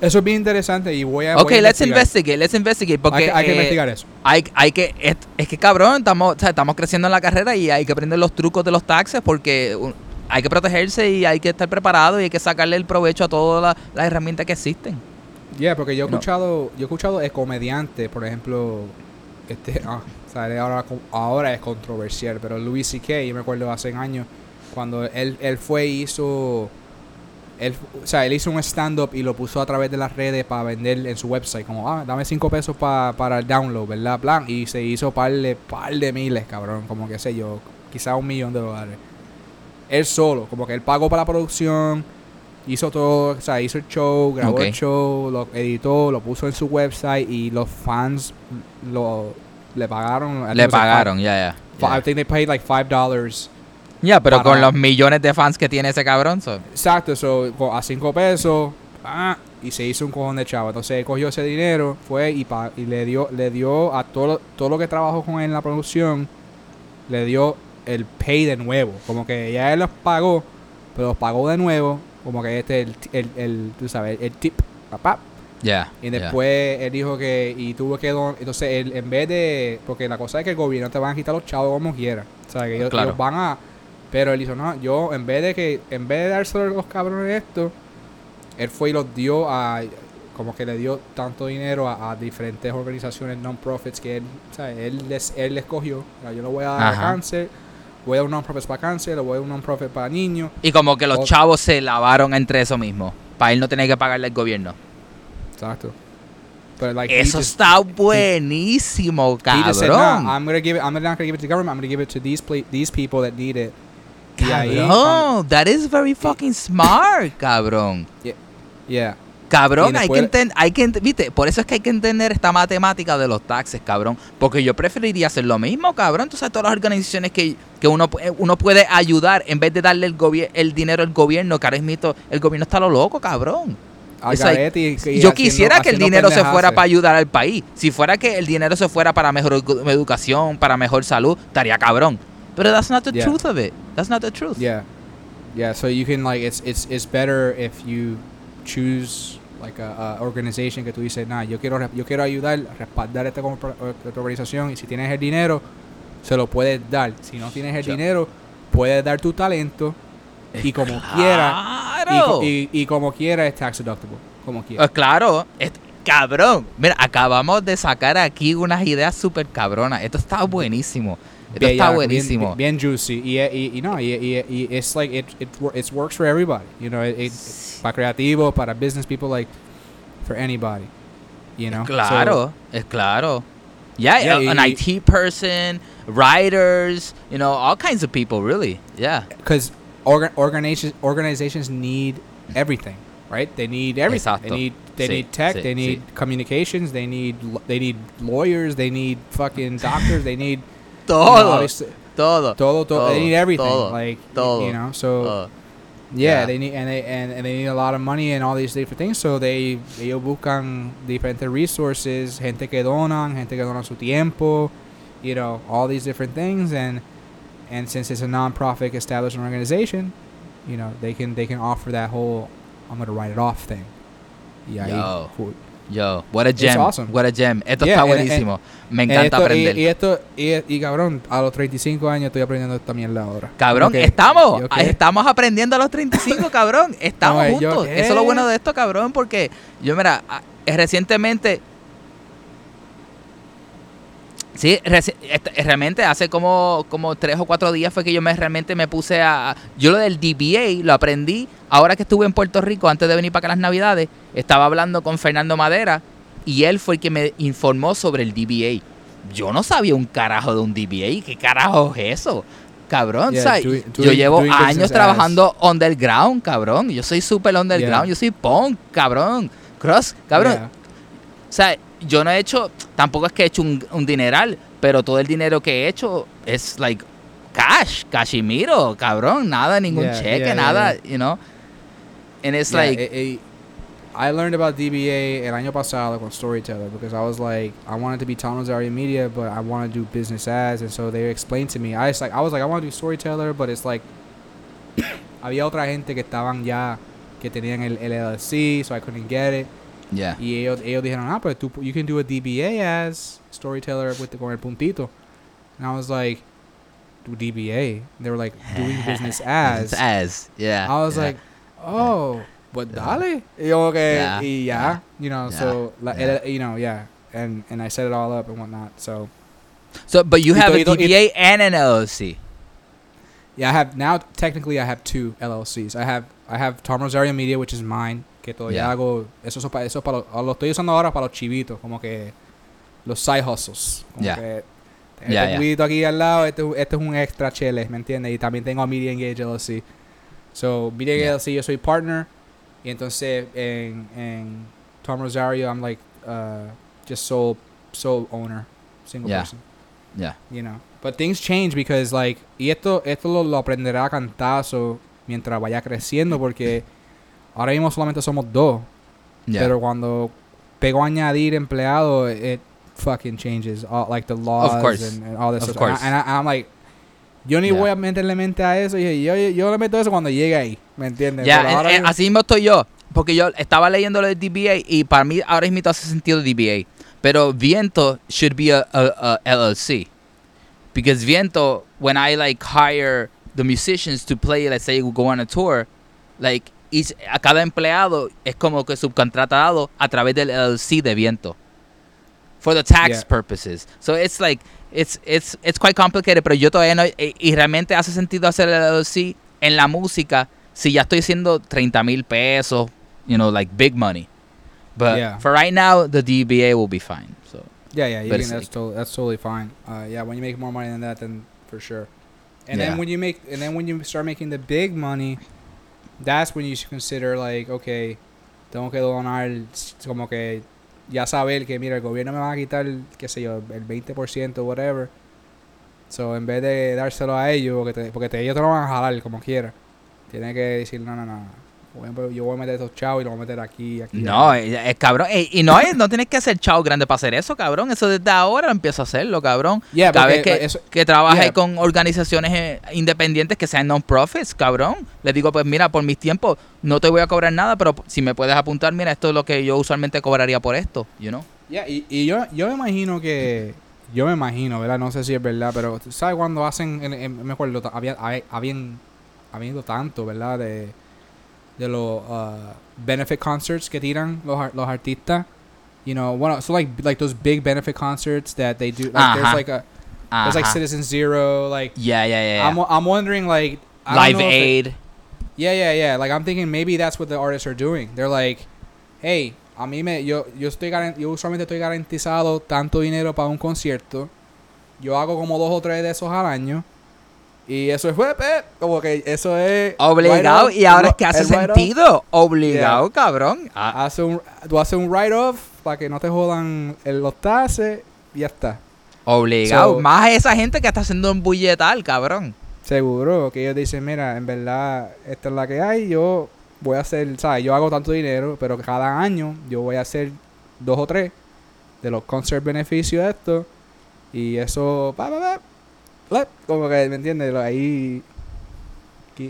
Eso es bien interesante y voy a. voy Okay, a let's investigar. investigate, let's investigate, porque Hay, que- hay que eh, investigar eso. hay, hay que, es, es que cabrón, estamos, o sea, estamos creciendo en la carrera y hay que aprender los trucos de los taxes porque hay que protegerse y hay que estar preparado y hay que sacarle el provecho a todas las- herramientas que existen. Yeah, porque yo he No. escuchado, yo he escuchado comediantes, por ejemplo, este, ah, él ahora, ahora es controversial, pero Louis C.K., yo me acuerdo hace años, cuando él, él fue y hizo, él, o sea, él hizo un stand-up y lo puso a través de las redes para vender en su website. Como, ah, dame 5 pesos pa, para el download, ¿verdad? Plan. Y se hizo par de, par de miles, cabrón. Como que sé yo, quizás un millón de dólares. Él solo, como que él pagó para la producción, hizo todo, o sea, hizo el show, grabó el show, lo editó, lo puso en su website y los fans lo, le pagaron. Le pagaron, ya, ya. I think they paid like $5 ya, pero con los millones de fans que tiene ese cabrón. So. Exacto, eso a cinco pesos. Ah, y se hizo un cojón de chavo. Entonces él cogió ese dinero, fue y, pa y le dio le dio a todo, todo lo que trabajó con él en la producción, le dio el pay de nuevo. Como que ya él los pagó, pero los pagó de nuevo. Como que este, el, el, el tú sabes, el tip, papá. Yeah, y después él dijo que, y tuvo que, don, entonces él, en vez de, porque la cosa es que el gobierno te van a quitar los chavos como quiera. O sea, que ellos, claro. van a, pero él dijo, no, yo en vez de que, en vez de dárselo a los cabrones esto, él fue y los dio a, como que le dio tanto dinero a, a diferentes organizaciones non-profits que él, sea, él les, él les cogió. Yo lo voy a dar a cáncer, voy a un non-profit para cáncer, lo voy a un non-profit para niños. Y como que los chavos se lavaron entre eso mismo, para él no tener que pagarle al gobierno. Exacto. But like he Eso just- está buenísimo, he just said, cabrón. nah, I'm gonna give it. I'm not gonna give it to the government. I'm gonna give it to these people that need it. Cabrón, that is very fucking smart, cabrón. cuando- yeah. Cabrón, hay que entender, hay que, viste, por eso es que hay que entender esta matemática de los taxes, cabrón. Porque yo preferiría hacer lo mismo, cabrón. Tú sabes, todas las organizaciones que, que uno, pu- uno puede ayudar en vez de darle el, el dinero al gobierno, que ahora mismo el gobierno está lo loco, cabrón. Like, garete y- y yo haciendo- quisiera que el dinero se fuera para ayudar al país. Si fuera que el dinero se fuera para mejor edu- educación, para mejor salud, estaría cabrón. Pero that's not the Yeah. truth of it. That's not the truth. Yeah, yeah. So you can like it's it's it's better if you choose like a, a organization que tú dices, nah, yo quiero yo quiero ayudar, respaldar esta, compra- esta organización y si tienes el dinero se lo puedes dar. Si no tienes el dinero puedes dar tu talento y como quiera y, Claro. co- y, y como quiera es tax deductible, como quiera. Eh, claro, es- cabrón. Mira, acabamos de sacar aquí unas ideas súper cabronas. Esto está buenísimo. Bien, está buenísimo. Bien, bien juicy. Y, y, y no, y, y, it's like, it, it, it works for everybody. You know, it, it, para creativo, para business people, like, for anybody. You know? Claro, es claro. Yeah, Yeah, an IT person, writers, you know, all kinds of people, really. Yeah. Because orga- organizations, organizations need everything, right? They need everything. Exacto. They need they Sí, need tech, sí, they need sí. communications, they need they need lawyers, they need fucking doctors, they need Todo. todo. todo, todo, they need everything. todo, like todo, you know, so todo. Yeah, Yeah. they need and they and, and they need a lot of money and all these different things. So they ellos buscan diferentes resources, gente que donan, gente que dona su tiempo, you know, all these different things. And and since it's a non-profit established organization, you know, they can they can offer that whole I'm gonna write it off thing. Y ahí, Yo. what a gem. awesome. What a gem. Esto Yeah, está and- buenísimo. Me encanta esto- aprender. Y, y esto y, y cabrón, a los 35 años estoy aprendiendo esta mierda ahora. Cabrón, estamos, estamos aprendiendo a los 35, cabrón. Estamos No, yo juntos. Eso es lo bueno de esto, cabrón, porque yo, mira, eh, recientemente... Sí, realmente hace como, como tres o cuatro días fue que yo me realmente me puse a... Yo lo del DBA lo aprendí ahora que estuve en Puerto Rico, antes de venir para acá las navidades, estaba hablando con Fernando Madera y él fue el que me informó sobre el DBA. Yo no sabía un carajo de un DBA. ¿Qué carajo es eso? Cabrón, Yeah, o sea, doing- yo llevo años trabajando underground, cabrón. Yo soy super underground, Yeah. yo soy punk, cabrón. Cross, cabrón. Yeah. O sea, yo no he hecho, tampoco es que he hecho un, un dineral, pero todo el dinero que he hecho es like cash, cashimiro, cabrón. Nada, ningún Yeah, cheque, yeah, nada, yeah, you know. And it's Yeah, like, it- it- I learned about DBA el año pasado con Storyteller because I was like, I wanted to be Tom Rosario Media, but I want to do business ads, and so they explained to me. I was like, I was like, I want to do Storyteller, but it's like, había otra gente que estaban ya que tenían el, el LLC, so I couldn't get it. Yeah. Y ellos, ellos dijeron, ah, tú, you can do a DBA as Storyteller with the, con el puntito. And I was like, do DBA? They were like, doing business as. as, yeah. I was yeah. like, oh, but Yeah. dale. Y yo que, Yeah, y ya, you know, yeah, so, yeah. you know, yeah. And, and I set it all up and whatnot. So, so, but you have a y to- y- DBA and an LLC. yeah, I have, now, technically, I have two LLCs. I have, I have Tom Rosario Media, which is mine, que todavía Yeah. hago, eso, eso es para, lo, lo estoy usando ahora para los chivitos, como que los side hustles. Como Yeah. que, Yeah, este yeah. juguito aquí al lado, este, este es un extra chele, ¿me entiendes? Y también tengo a Media Engage LLC. So, Media. LLC, yo soy partner. Y entonces, en, en Tom Rosario, I'm like, uh, just sole, sole owner, single person, Yeah. you know. But things change because, like, y esto, esto lo, lo aprenderá a cantazo mientras vaya creciendo porque ahora mismo solamente somos dos. Yeah. Pero cuando pego a añadir empleado, it fucking changes. All, like the laws course. and, and all this Of stuff. course. And, I, and I, am like, yo ni Yeah. voy a meterle mente a eso. Y yo, yo, yo le meto eso cuando llegue ahí. ¿Me entiendes? En- ahora en- así mismo estoy yo. Porque yo estaba leyendo lo del DBA y para mí ahora mismo hace sentido DBA. Pero Viento should be a, a, a LLC. Because Viento, when I like hire the musicians to play, let's say we go on a tour, like each- a cada empleado es como que subcontratado a través del LLC de Viento. For the tax Yeah. purposes. So it's like, it's, it's, it's quite complicated, pero yo todavía no, y, y realmente hace sentido hacer el LLC en la música si ya estoy haciendo 30 mil pesos, you know, like big money. But Yeah. for right now, the DBA will be fine. So Yeah, yeah, you that's like- to- that's totally fine. Uh, yeah, when you make more money than that, then for sure. And Yeah. then when you make, and then when you start making the big money, that's when you should consider like, okay, tengo que donar, como que ya saber que mira el gobierno me va a quitar, qué sé yo, el 20% whatever. So en vez de dárselo a ellos, porque, porque ellos te lo van a jalar como quiera, tienes que decir no, no, no. Yo voy a meter estos chavos y los voy a meter aquí, aquí. no, allá". es, es cabrón. Eh, Y no, no tienes que ser chao grande para hacer eso, cabrón. Eso desde ahora empiezo a hacerlo, cabrón. Yeah, Cada vez que, eso- que trabaje yeah. con organizaciones eh, independientes que sean non-profits, cabrón. Les digo, pues mira, por mis tiempos no te voy a cobrar nada, pero si me puedes apuntar, mira, esto es lo que yo usualmente cobraría por esto, you know? Ya, y, y yo, yo me imagino que. Yo me imagino, ¿verdad? No sé si es verdad, pero ¿tú ¿sabes cuando hacen. en- en- me acuerdo, había, había, habían habido tanto, ¿verdad? De, de los uh, benefit concerts que tiran los, los artistas. You know, bueno, so like like those big benefit concerts that they do. Like there's like a there's like Citizen Zero, like Yeah, yeah, yeah. I'm I'm wondering like I don't Live know if it- Aid. Yeah, yeah, yeah. Like I'm thinking maybe that's what the artists are doing. They're like, hey, a mí me, yo, yo estoy yo usualmente estoy garantizado tanto dinero para un concierto. Yo hago como dos o tres de esos al año. Y eso es web, eh, como que eso es Obligado. Y ahora es que hace sentido. Obligado, cabrón. Ah, Hace un, tú haces un write-off para que no te jodan el- los taxes y ya está. obligado. So- Más esa gente que está haciendo un bulletal, cabrón. Seguro que ellos dicen, mira, en verdad, esta es la que hay, yo voy a hacer, ¿sabes? Yo hago tanto dinero, pero cada año yo voy a hacer dos o tres de los concert beneficios de esto. Y eso, pa, pa, pa, como que, ¿me entiendes? Ahí,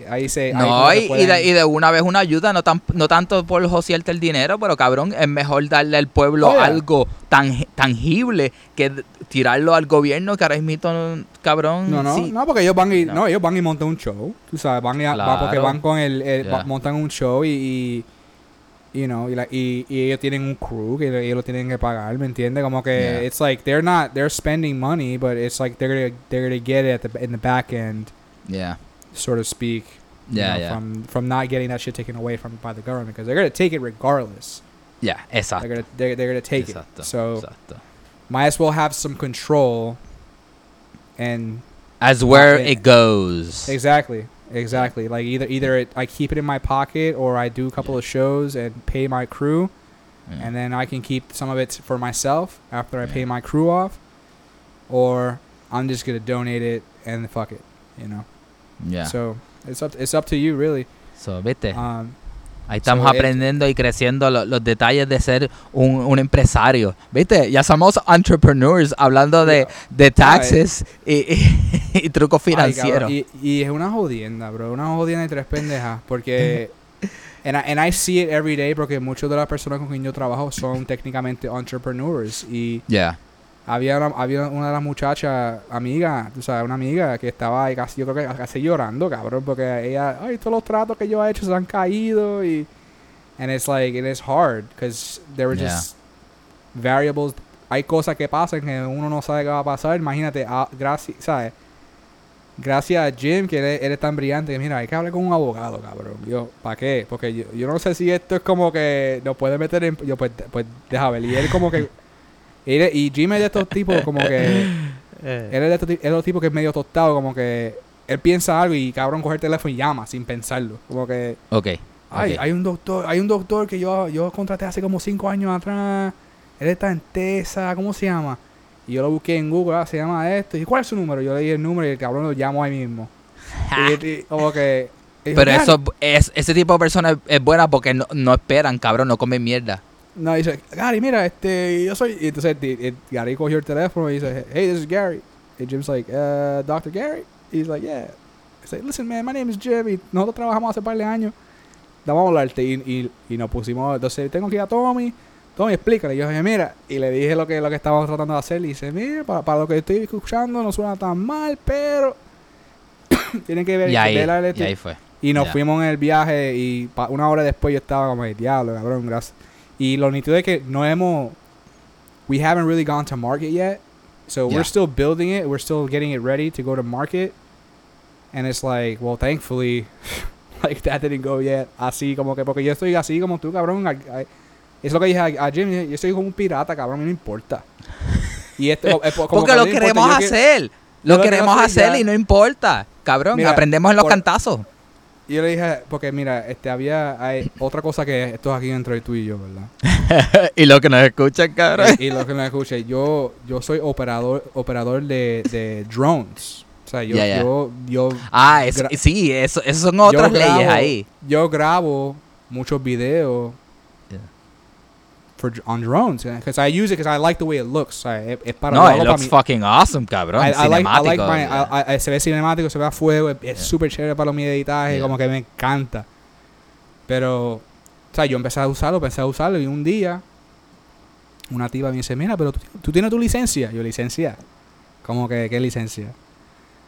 ahí se... ahí No, que y, y pueden- de, y de una vez una ayuda, no, tan, no tanto por josearte el dinero, pero cabrón, es mejor darle al pueblo Oh, algo tan, tangible que tirarlo al gobierno que ahora mismo, cabrón. No, no, sí. no, porque ellos van y, No. no. ellos van y montan un show, tú sabes, van y, va porque Claro. van con el, el- va- Yeah. montan un show y, y you know, y, la- y, y ellos tienen un crew que ellos lo tienen que pagar, ¿me entiendes? Como que Yeah. it's like they're not they're spending money, but it's like they're gonna they're gonna get it at the in the back end, Yeah, Sort of speak. you Yeah, know, yeah. From from not getting that shit taken away from by the government because they're gonna take it regardless. yeah, exacto. They're gonna they're, they're gonna take exacto, it. So exacto. might as well have some control. And As where it goes. Exactly. Exactly. Like either either it, I keep it in my pocket or I do a couple of shows and pay my crew Yeah. and then I can keep some of it for myself after I pay my crew off or I'm just going to donate it and fuck it, you know. Yeah. So, it's up it's up to you really. So, ¿viste? Um Ahí estamos so aprendiendo y creciendo lo- los detalles de ser un, un empresario. ¿Viste? Ya somos entrepreneurs hablando de, de taxes y, y- y trucos ay, financieros. y, y es una jodienda, bro, una jodienda y tres pendejas porque and I, and I see it every day porque muchas de las personas con quien yo trabajo son técnicamente entrepreneurs y Yeah. Había una, había una de las muchachas, amiga, tú sabes, una amiga que estaba ahí casi, yo creo que casi llorando, cabrón, porque ella, ay, todos los tratos que yo he hecho se han caído y, and it's like, it is hard, because there were Yeah. just variables, hay cosas que pasan que uno no sabe qué va a pasar, imagínate, ah, gracias, ¿sabes? Gracias a Jim, que eres, eres tan brillante, que mira, hay que hablar con un abogado, cabrón. Yo, ¿para qué? Porque yo, yo no sé si esto es como que nos puede meter en... Yo, pues, pues déjame ver. Y él como que... y Jim es de estos tipos como que... Él es de estos, es de los tipos que es medio tostado, como que... Él piensa algo y cabrón coge el teléfono y llama sin pensarlo. Como que... Ok. Ay, ok. hay un doctor, hay un doctor que yo, yo contraté hace como cinco años atrás. Él está en Tesa, ¿cómo se llama? Y yo lo busqué en Google, ah, se llama esto. ¿Y cuál es su número? Yo le di el número y el cabrón lo llamó ahí mismo. y, y como que. y Pero eso es, ese tipo de personas es, es buena porque no, no esperan, cabrón, no comen mierda. No, dice, Gary, mira, este, yo soy. Y entonces y Gary cogió el teléfono y dice, hey, this is Gary. Y Jim's like, uh, Dr. Gary? He's like, yeah. He's like, listen, man, my name is Jim. Y nosotros trabajamos hace par de años. Vamos a hablarte. Y, y, y nos pusimos. Entonces, tengo que ir a Tommy. Tommy, explícale. Y yo dije, mira. Y le dije lo que, lo que estábamos tratando de hacer. Y dice, mira, para, para lo que estoy escuchando no suena tan mal, pero. Tienen que ver. Y ahí, ver la y letra". ahí fue. Y nos fuimos en el viaje y pa- una hora después yo estaba como, "Ay, diablo, cabrón, gracias. Y lo nítido es que no hemos, we haven't really gone to market yet. So Yeah. we're still building it. We're still getting it ready to go to market. And it's like, well, thankfully, like that didn't go yet. Así como que, porque yo estoy así como tú, cabrón. I, I, Es lo que dije a, a Jim. Yo soy como un pirata, cabrón. No importa. Y esto, es como Porque que lo importa, queremos que- hacer. Lo lo que queremos hacer y no importa. Cabrón, Mira, aprendemos en los por- cantazos. Y yo le dije, porque mira, este había hay otra cosa que esto es aquí entre tú y yo, ¿verdad? y lo que nos escuchan, cabrón. y, y lo que me escuche, yo, yo soy operador, operador de, de drones. O sea, yo, yo, yo, Ah, gra- sí, eso, eso son otras leyes ahí. Yo grabo muchos videos. For, on drones. Because I use it because I like the way it looks. Es para No, it looks mi- fucking awesome, cabrón. I, I like, I like my- yeah. I- I- se ve cinemático, se ve a fuego, es- Yeah. súper chévere para mi editaje, Yeah. como que me encanta. Pero, o sea, yo empecé a usarlo, empecé a usarlo y un día una tipa me dice, mira, pero tú, tú tienes tu licencia. Yo, licencia. Como que, ¿qué licencia?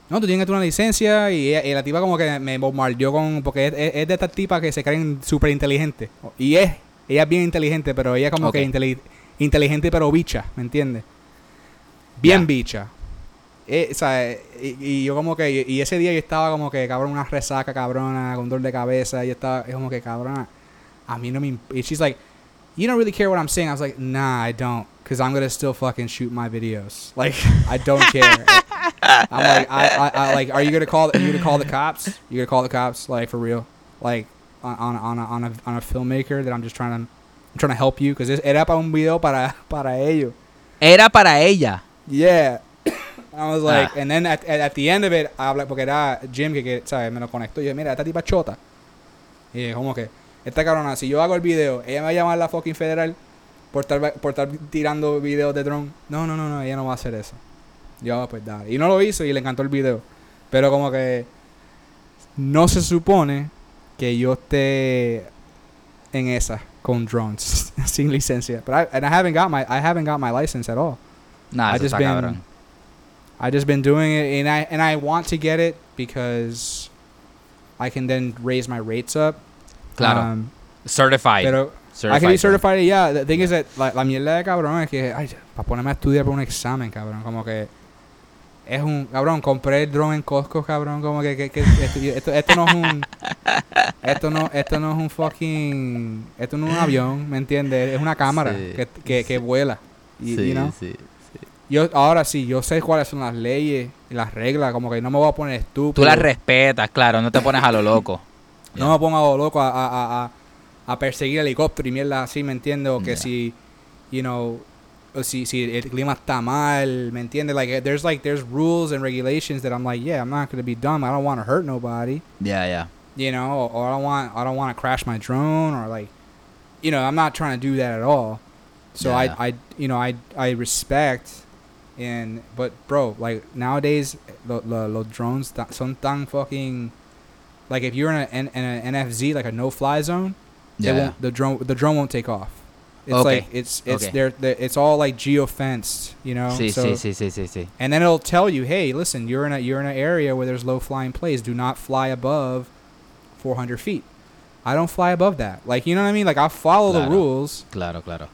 No, tú tienes una licencia y, y la tipa como que me bombardeó con... Porque es, es- es de estas tipas que se creen súper inteligentes. Y es, ella es bien inteligente, pero ella como Ok. que inteli- inteligente pero bicha, ¿me entiendes? Bien Ya. bicha. Eh, o sea, eh, y, y yo como que, y ese día yo estaba como que, cabrón, una resaca cabrona, con dolor de cabeza, y yo estaba, es como que, cabrona, a mí no me, y she's like, you don't really care what I'm saying. I was like, nah, I don't, because I'm going to still fucking shoot my videos. Like, I don't care. I'm like, I, I, I, like, are you to call, are you to call the cops? You going to call the cops? Like, for real? Like, on, on, on, a, on, a, on a filmmaker that I'm just trying to, I'm trying to help you, because era para un video para, para ellos. Era para ella. Yeah. I was like, Ah. and then at, at, at the end of it, habla, porque era Jim que, que, ¿sabes? Me lo conectó. Y yo, mira, esta tipa chota. Y dije, como que, esta cabrona, si yo hago el video, ella me va a llamar a la fucking federal por estar, por estar tirando videos de drone. No, no, no, no, ella no va a hacer eso. Yo, "Ah, pues dale. Y no lo hizo y le encantó el video. Pero como que no se supone que yo esté en esa con drones sin licencia. But I, and I haven't got my I haven't got my license at all. Nah, I just been cabrón. I just been doing it and I and I want to get it because I can then raise my rates up. Claro. Um, certified. pero I can be certified. Yeah, the thing is that la, la mierda de cabrón es que ay, para ponerme a estudiar para un examen, cabrón, como que es un cabrón, compré el drone en Costco, cabrón, como que, que, que esto, esto, esto no es un esto no esto no es un fucking esto no es un avión, ¿me entiendes? Es una cámara Sí, que, que, que vuela. Y, sí, you know? sí. Yo ahora sí, yo sé cuáles son las leyes y las reglas, como que no me voy a poner estúpido. Tú las respetas, claro, no te pones a lo loco. No me pongo loco a, a, a, a, a perseguir helicóptero y mierda así, ¿me entiendes? O que Yeah. si, you know, si, si el clima está mal, ¿me entiendes? Like, there's like, there's rules and regulations that I'm like, yeah, I'm not going to be dumb. I don't want to hurt nobody, Ya, ya. you know, or, I don't want, I don't want to crash my drone or like, you know, I'm not trying to do that at all. So Yeah. I, I, you know, I, I respect and, but bro, like nowadays, lo, lo, los drones son tan fucking, like if you're in, a, in, in an NFZ, like a no-fly zone, it Ya, ya. won't, the drone, the drone won't take off. It's Okay. like it's it's Okay. there. It's all like geo-fenced, you know. Sí, so, sí, sí, sí, sí. And then it'll tell you, hey, listen, you're in a you're in an area where there's low flying planes. Do not fly above 400 feet. I don't fly above that. Like you know what I mean? Like I follow the rules. Claro, claro.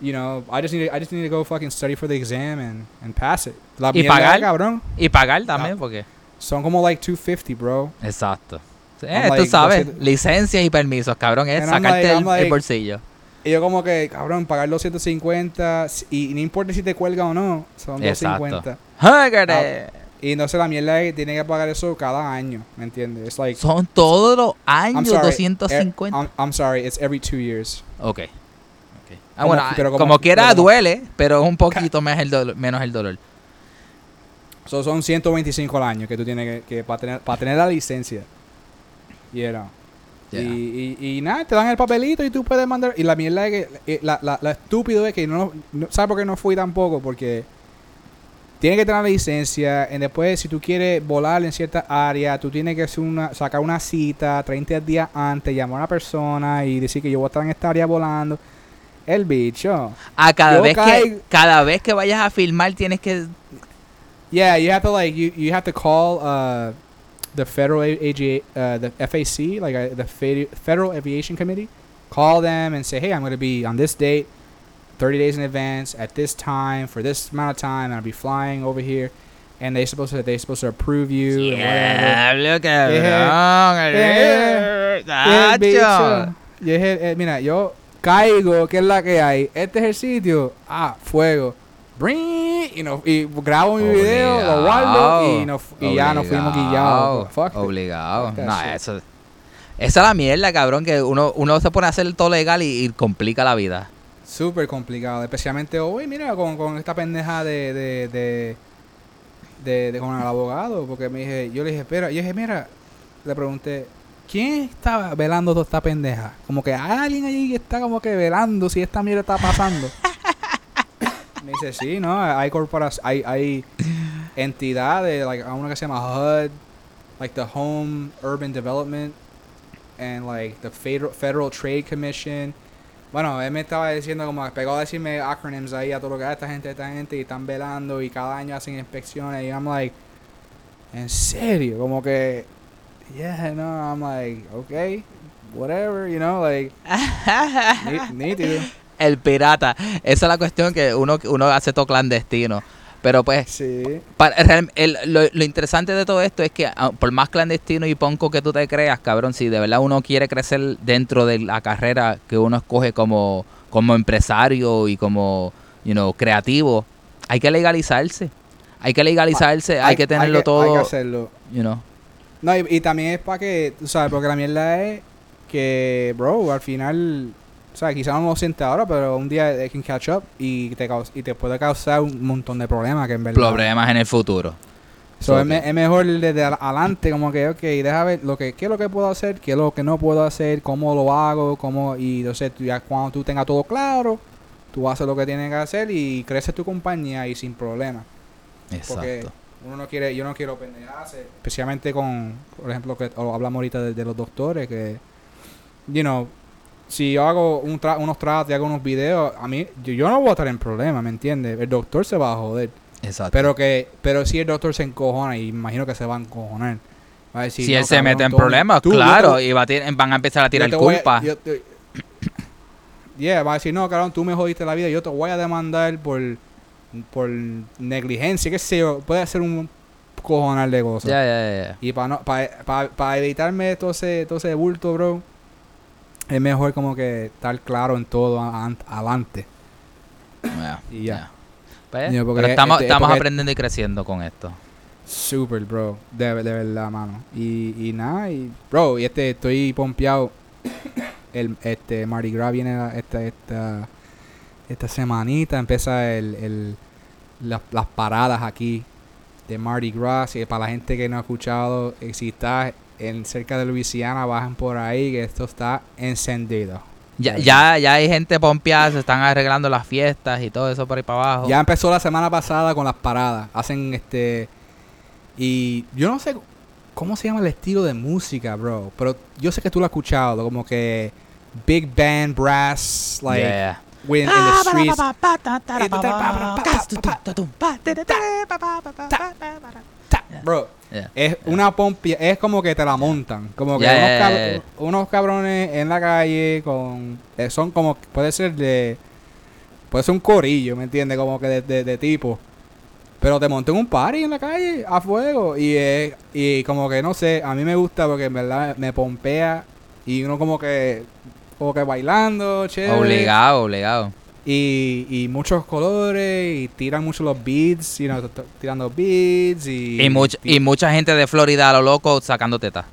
You know, I just need to, I just need to go fucking study for the exam and and pass it. La Y pagar. cabrón. Y pagar también, porque. Son como like 250, bro. Exacto. Sí, I'm eh, tú sabes, licencias y permisos, cabrón, es sacarte like- el, like- el bolsillo. Y yo como que, cabrón, pagar los 150 y no importa si te cuelga o no, son Exacto. 250. Hágale. Y entonces la mierda es que tiene que pagar eso cada año, ¿me entiendes? Like Son todos los años sorry, 250. eh, I'm, I'm sorry, it's every two years. ok. ok. Ah, Como- bueno, pero como, como- quiera pero como- duele, pero es un poquito más el dolor- menos el dolor. So son 125 al año que tú tienes que, que para tener para tener la licencia. You know. Y, y, y nada, te dan el papelito y tú puedes mandar. Y la mierda es que. eh, La, la, la estúpido es que no, no. ¿Sabes por qué no fui tampoco? Porque. Tienes que tener la licencia. Y después, si tú quieres volar en cierta área, tú tienes que hacer una, sacar una cita 30 días antes, llamar a una persona y decir que yo voy a estar en esta área volando. El bicho. Ah, cada Yo vez que cada vez que vayas a filmar tienes que Yeah, you have to like you, you have to call uh, the federal A- AGA, uh, the FAC, like uh, the Federal Aviation Committee. Call them and say, hey, I'm going to be on this date, 30 days in advance, at this time for this amount of time, and I'll be flying over here. And they supposed to they supposed to approve you. and whatever. Diablo, Yeah, cabrón. yeah, Y el Nacho. bicho, y eh, mira, yo caigo, ¿qué es la que hay? Este es el sitio, ah, fuego. Bring, y, no, y grabo mi video, lo guardo y, nos- y ya nos fuimos guillados. Fuck. Obligado. Fuck No, shit. eso. Esa es la mierda, cabrón, que uno, uno se pone a hacer todo legal y, y complica la vida. Súper complicado, especialmente hoy, mira, con, con esta pendeja de, de, de, de, de- con el abogado, porque me dije, yo le dije, espera, yo dije, mira, le pregunté, ¿quién está velando toda esta pendeja? Como que hay alguien allí que está como que velando si esta mierda está pasando. me dice, sí, no, hay corporaciones, hay, hay entidades, like, hay una que se llama HUD, like the Home Urban Development, and like the Federal, Federal Trade Commission. Bueno, él me estaba diciendo como pegó a decirme acronyms ahí a todo lo que esta gente, esta gente y están velando y cada año hacen inspecciones y I'm like, en serio, como que, yeah, no, I'm like, okay, whatever, you know, like, ni- nítido. El pirata. Esa es la cuestión que uno, uno hace todo clandestino. Pero pues, Sí. para- el- lo, lo interesante de todo esto es que ah, por más clandestino y ponco que tú te creas, cabrón, si de verdad uno quiere crecer dentro de la carrera que uno escoge como, como empresario y como, you know, creativo, hay que legalizarse. Hay que legalizarse, hay, que tenerlo todo, Hay que hacerlo. you know. No, y, y también es para que, tú sabes, porque la mierda es que, bro, al final, o sea, quizás no lo siente ahora, pero un día they can catch up y te, y te puede causar un montón de problemas que en verdad. Problemas en el futuro. So, es, me- es mejor desde adelante, como que, ok, deja ver lo que, qué es lo que puedo hacer, qué es lo que no puedo hacer, cómo lo hago, cómo, y entonces tú ya cuando tú tengas todo claro, tú haces lo que tienes que hacer y creces tu compañía y sin problema. Porque Exacto. uno no quiere, yo no quiero pendejarse, especialmente con, por ejemplo, que hablamos ahorita de, de los doctores, que, you know, si yo hago un tra- unos tratos y hago unos videos, a mí, yo, yo no voy a estar en problema, ¿me entiendes? El doctor se va a joder. Exacto. Pero que, pero si el doctor se encojona, y imagino que se va a encojonar. Va a decir, si "No, él se cabrón, mete en problemas, tú, claro, te- y va a van a empezar a tirar a- culpa. yo te- yeah, va a decir, no, cabrón, tú me jodiste la vida, yo te voy a demandar por, por negligencia, qué sé yo, puede ser un cojonal de cosas. Ya, ya, ya. Y para no, para evitarme todo ese, todo ese bulto, bro, es mejor como que estar claro en todo adelante. Y ya. Pues, pero estamos, este- estamos porque- aprendiendo y creciendo con esto. Super, bro. De, de verdad, mano. Y, y nada, y bro, y este estoy pompeado. El este Mardi Gras viene la- esta esta esta semanita empieza el, el las, las paradas aquí de Mardi Gras y para la gente que no ha escuchado, eh, si está en cerca de Luisiana, bajan por ahí que esto está encendido. Ya, Ya. ya, hay gente pompeada, se están arreglando las fiestas y todo eso por ahí para abajo. Ya empezó la semana pasada con las paradas. Hacen este. Y yo no sé cómo se llama el estilo de música, bro. Pero yo sé que tú lo has escuchado. Como que Big Band Brass, like, Yeah. when in Ah, the streets. Bro, Yeah. es una pompia. Es como que te la montan. Como que Yeah, unos, cabrones en la calle con. eh, son como. Puede ser de. Puede ser un corillo, ¿me entiendes? Como que de, de, de tipo. Pero te monté en un party en la calle a fuego. Y, es y como que no sé, a mí me gusta porque en verdad me pompea. Y uno como que. Como que bailando, chévere. Obligado, obligado. Y, y muchos colores. Y tiran mucho los beats. You know, tirando beats. Y, Y, much- y mucha gente de Florida a lo loco sacando tetas.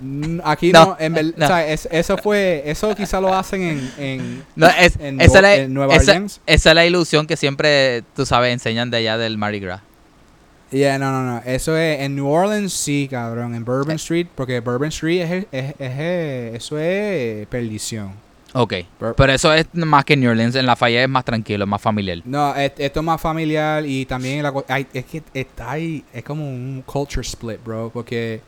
Mm, Aquí No, no, en verdad. no. o sea, es- eso fue. Eso quizá lo hacen en. en No, es, En esa, Nueva- la, en Nueva esa- Orleans. esa es la ilusión que siempre, tú sabes, enseñan de allá del Mardi Gras. Yeah, no, no, no. Eso es en New Orleans, sí, cabrón. En Eh. Bourbon Street, porque Bourbon Street es, es, es- es- eso es perdición. Ok. Pero eso es más que New Orleans. En Lafayette es más tranquilo, más familiar. No, es- esto es más familiar y también la, hay- es que está ahí, es como un culture split, bro, porque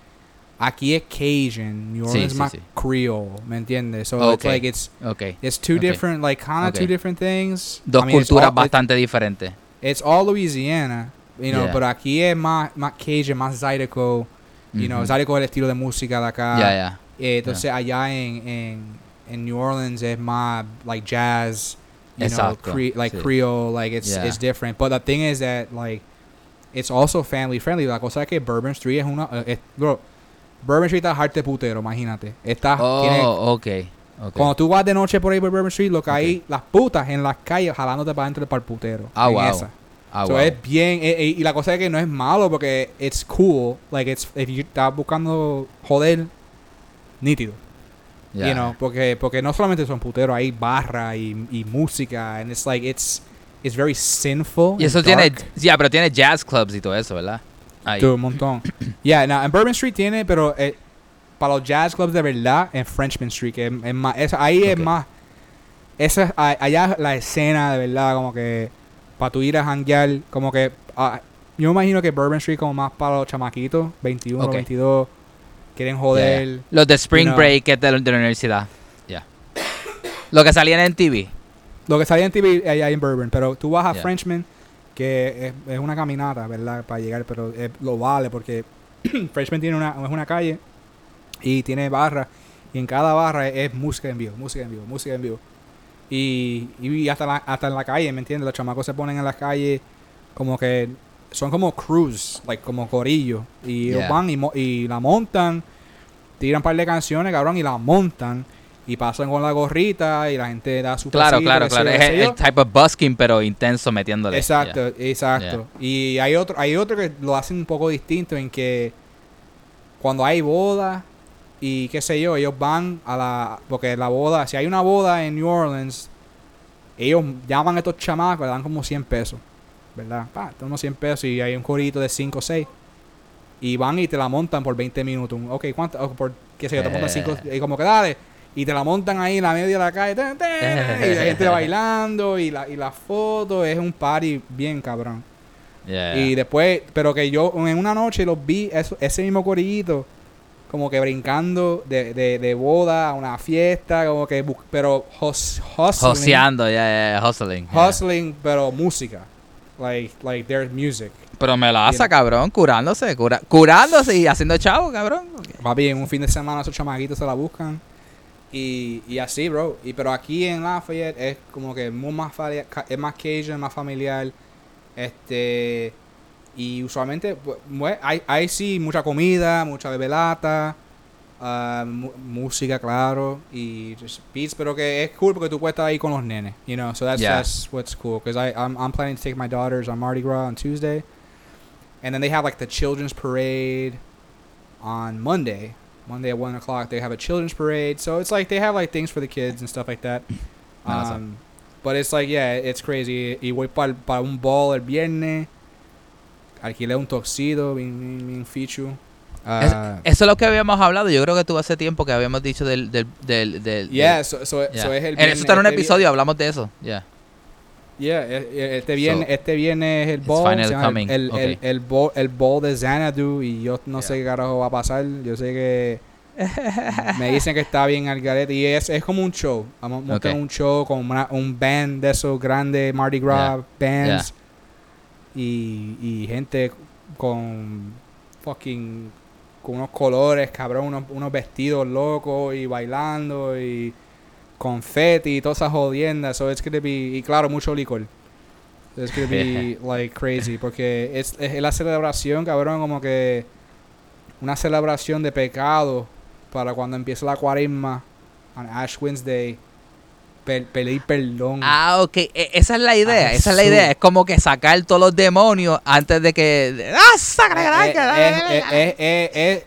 aquí es Cajun, New Sí, Orleans es sí, más sí. Creole, ¿me entiendes? So it's Ok. like it's Ok. it's two Ok. different, like kind of two different things. Dos I mean, it's culturas all- bastante diferentes. It's all Louisiana, you know, Yeah. pero aquí es más, más Cajun, más Zydeco, you know, Ujú. Zydeco es el estilo de música de acá. Ya, ya. Eh, entonces allá en, en, en New Orleans es más like jazz, you Exacto, know, cre- like sí. Creole, like it's, Yeah. it's different. But the thing is that like it's also family friendly. La cosa es que Bourbon Street es una, eh, es- bro, Bourbon Street está harte putero, imagínate. Está, tiene, Oh, ok. Ok. Cuando tú vas de noche por ahí por Bourbon Street, lo que hay, las putas en las calles jalándote para adentro del parputero. Ah, en wow. esa. Ah, So, wow. es bien, eh, eh, y la cosa es que no es malo porque it's cool. Like, it's, if you estás buscando joder, nítido. Yeah. You know, porque, porque no solamente son puteros, hay barra y, y música. And it's like, it's, it's very sinful. Y eso tiene, ya, pero tiene jazz clubs y todo eso, ¿verdad? Ahí. Un montón. yeah, no, en Bourbon Street tiene, pero eh, para los jazz clubs de verdad, en Frenchman Street, que es, es más, esa- ahí es Ok. más, esa, es- allá la escena de verdad, como que, para tú ir a janguear, como que, ah, yo me imagino que Bourbon Street como más para los chamaquitos, 21, Ok. 22, quieren joder. Los de Spring you know. Break es de, la- de la universidad. Ya. Lo que salían en TV. Lo que salía en TV allá en Bourbon, pero tú vas a Yeah. Frenchman, que es, es una caminata, ¿verdad? Para llegar, pero eh, lo vale porque Frenchman tiene una, es una calle y tiene barra, y en cada barra es, es música en vivo, música en vivo, música en vivo. Y, y hasta, la- hasta en la calle, ¿me entiendes? Los chamacos se ponen en la calle como que son como crews, like, como corillos. Y ellos van y, mo- y la montan, tiran un par de canciones, cabrón, y la montan. Y pasan con la gorrita y la gente da su Claro, pasito, claro, claro. Es el, el type of busking, pero intenso metiéndole. Exacto, exacto. Y hay otro, hay otro que lo hacen un poco distinto en que cuando hay boda y qué sé yo, ellos van a la porque la boda, si hay una boda en New Orleans, ellos llaman a estos chamacos, le dan como 100 pesos, ¿verdad? Pa, te dan unos 100 pesos y hay un corito de 5 o 6 y van y te la montan por 20 minutos. Ok, ¿cuánto? Por qué sé yo, te montan 5 y como que dale y te la montan ahí en la media de la calle y la gente bailando y la, y la foto es un party bien cabrón. Yeah, Y después, pero que yo en una noche los vi, eso- ese mismo corillito, como que brincando de, de, de boda a una fiesta, como que, pero hus- hustling, Joseando, ya, ya, hustling. hustling, pero música. Like, like there's music. Pero me la hace, Tiene- cabrón, curándose, cura- curándose y haciendo chavo, cabrón. Papi, en un fin de semana esos chamaquitos se la buscan. Y, y así, bro. Y pero aquí en Lafayette es como que muy más es más cajun, más familiar. Este y usualmente pues, hay, hay sí mucha comida, mucha bebelata, mu- música, claro, y just beats, pero que es cool porque tú puedes estar ahí con los nenes, you know. So that's Yeah. that's what's cool because I I'm, I'm planning to take my daughters on Mardi Gras on Tuesday, and then they have like the children's parade on Monday. Monday at one o'clock, they have a children's parade. So it's like they have like things for the kids and stuff like that. Um, but it's like yeah, it's crazy. Y voy para un ball el viernes. Alquilé un toxido, bien, bien, bien fichu. Es- Ah, eso es lo que habíamos hablado. Yo creo que tú hace tiempo que habíamos dicho del. del, del, del- yeah, del- so, so, yeah. so es el En- viernes. Eso está en un este episodio, hablamos de eso. Yeah. Yeah, eh, eh, este viernes, So, este viernes es el ball. El, el, ok. el, el ball, el ball de Xanadu y yo no sé qué carajo va a pasar. Yo sé que me dicen que está bien al garete y es, es como un show. Vamos a montar un show con una- un band de esos grandes Mardi Gras bands y, y gente con fucking con unos colores, cabrón, unos, unos vestidos locos y bailando y confeti y todas esas jodiendas. So it's gonna be, y claro, mucho licor. It's gonna be like crazy porque es, es la celebración, cabrón, como que una celebración de pecado para cuando empieza la cuaresma on Ash Wednesday. Pe- pedir perdón. Ah, ok. E- esa es la idea. Ah, esa es la idea. Es como que sacar todos los demonios antes de que. ¡Ah, Eh, eh, eh, eh, eh, eh,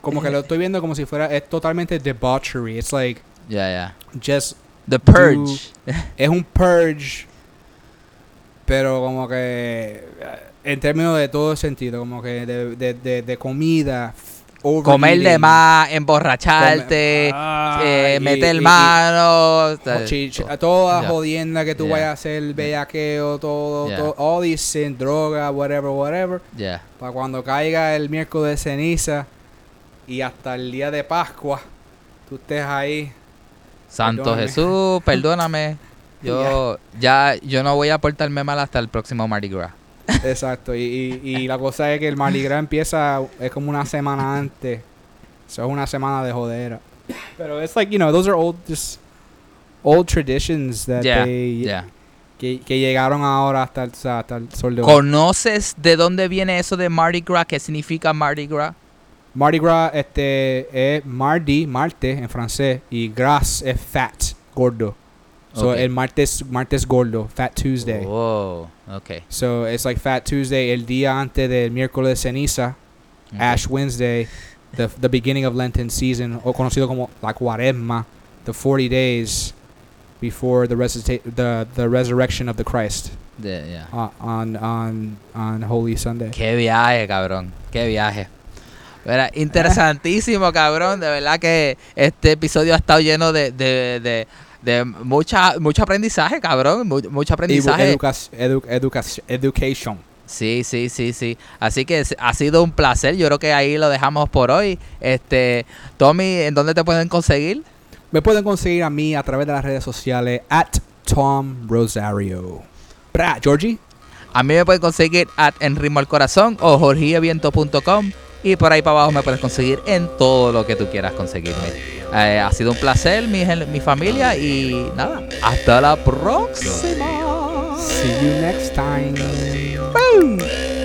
como que lo estoy viendo como si fuera es totalmente debauchery. It's like Ya, ya. just The Purge. es un purge, pero como que en términos de todo sentido, como que de, de, de, de comida, Comer de más, emborracharte, come- ah, eh, y- meter y- mano. Oh, chi- toda Ya. jodienda que tú Yeah. vayas a hacer, bellaqueo, todo, Yeah. todo, all these sin, droga, whatever, whatever. Para cuando caiga el miércoles de ceniza y hasta el día de Pascua, tú estés ahí. Santo Perdóname. Jesús, perdóname. Yo ya yo no voy a portarme mal hasta el próximo Mardi Gras. Exacto. Y, y, y la cosa es que el Mardi Gras empieza, es como una semana antes. Eso es una semana de jodera. Pero it's like, you know, those are old, just old traditions that they, que, que llegaron ahora hasta el, hasta el sol de hoy. ¿Conoces de dónde viene eso de Mardi Gras? ¿Qué significa Mardi Gras? Mardi Gras este, es Mardi, Marte en francés, y Gras es fat, gordo. So Ok. el martes, martes gordo, Fat Tuesday. Oh, ok. So it's like Fat Tuesday, el día antes del miércoles ceniza, ok. Ash Wednesday, the, the beginning of Lenten season, o conocido como la cuaresma, the 40 days before the, resuscita- the, the resurrection of the Christ ya. uh, on, on, on Holy Sunday. Qué viaje, cabrón. Qué viaje. Era interesantísimo, cabrón. De verdad que este episodio ha estado lleno de, de, de, de mucha, mucho aprendizaje, cabrón. Mu- mucho aprendizaje. Educa- edu- educa- education. Sí, sí, sí, sí. Así que ha sido un placer. Yo creo que ahí lo dejamos por hoy. Este, Tommy, ¿en dónde te pueden conseguir? Me pueden conseguir a mí a través de las redes sociales at Tom Rosario. Georgie. A mí me pueden conseguir at en ritmo al corazón o jorgieviento.com y por ahí para abajo me puedes conseguir en todo lo que tú quieras conseguirme. Eh, ha sido un placer, mi, familia, y nada, hasta la próxima. See you next time. Música,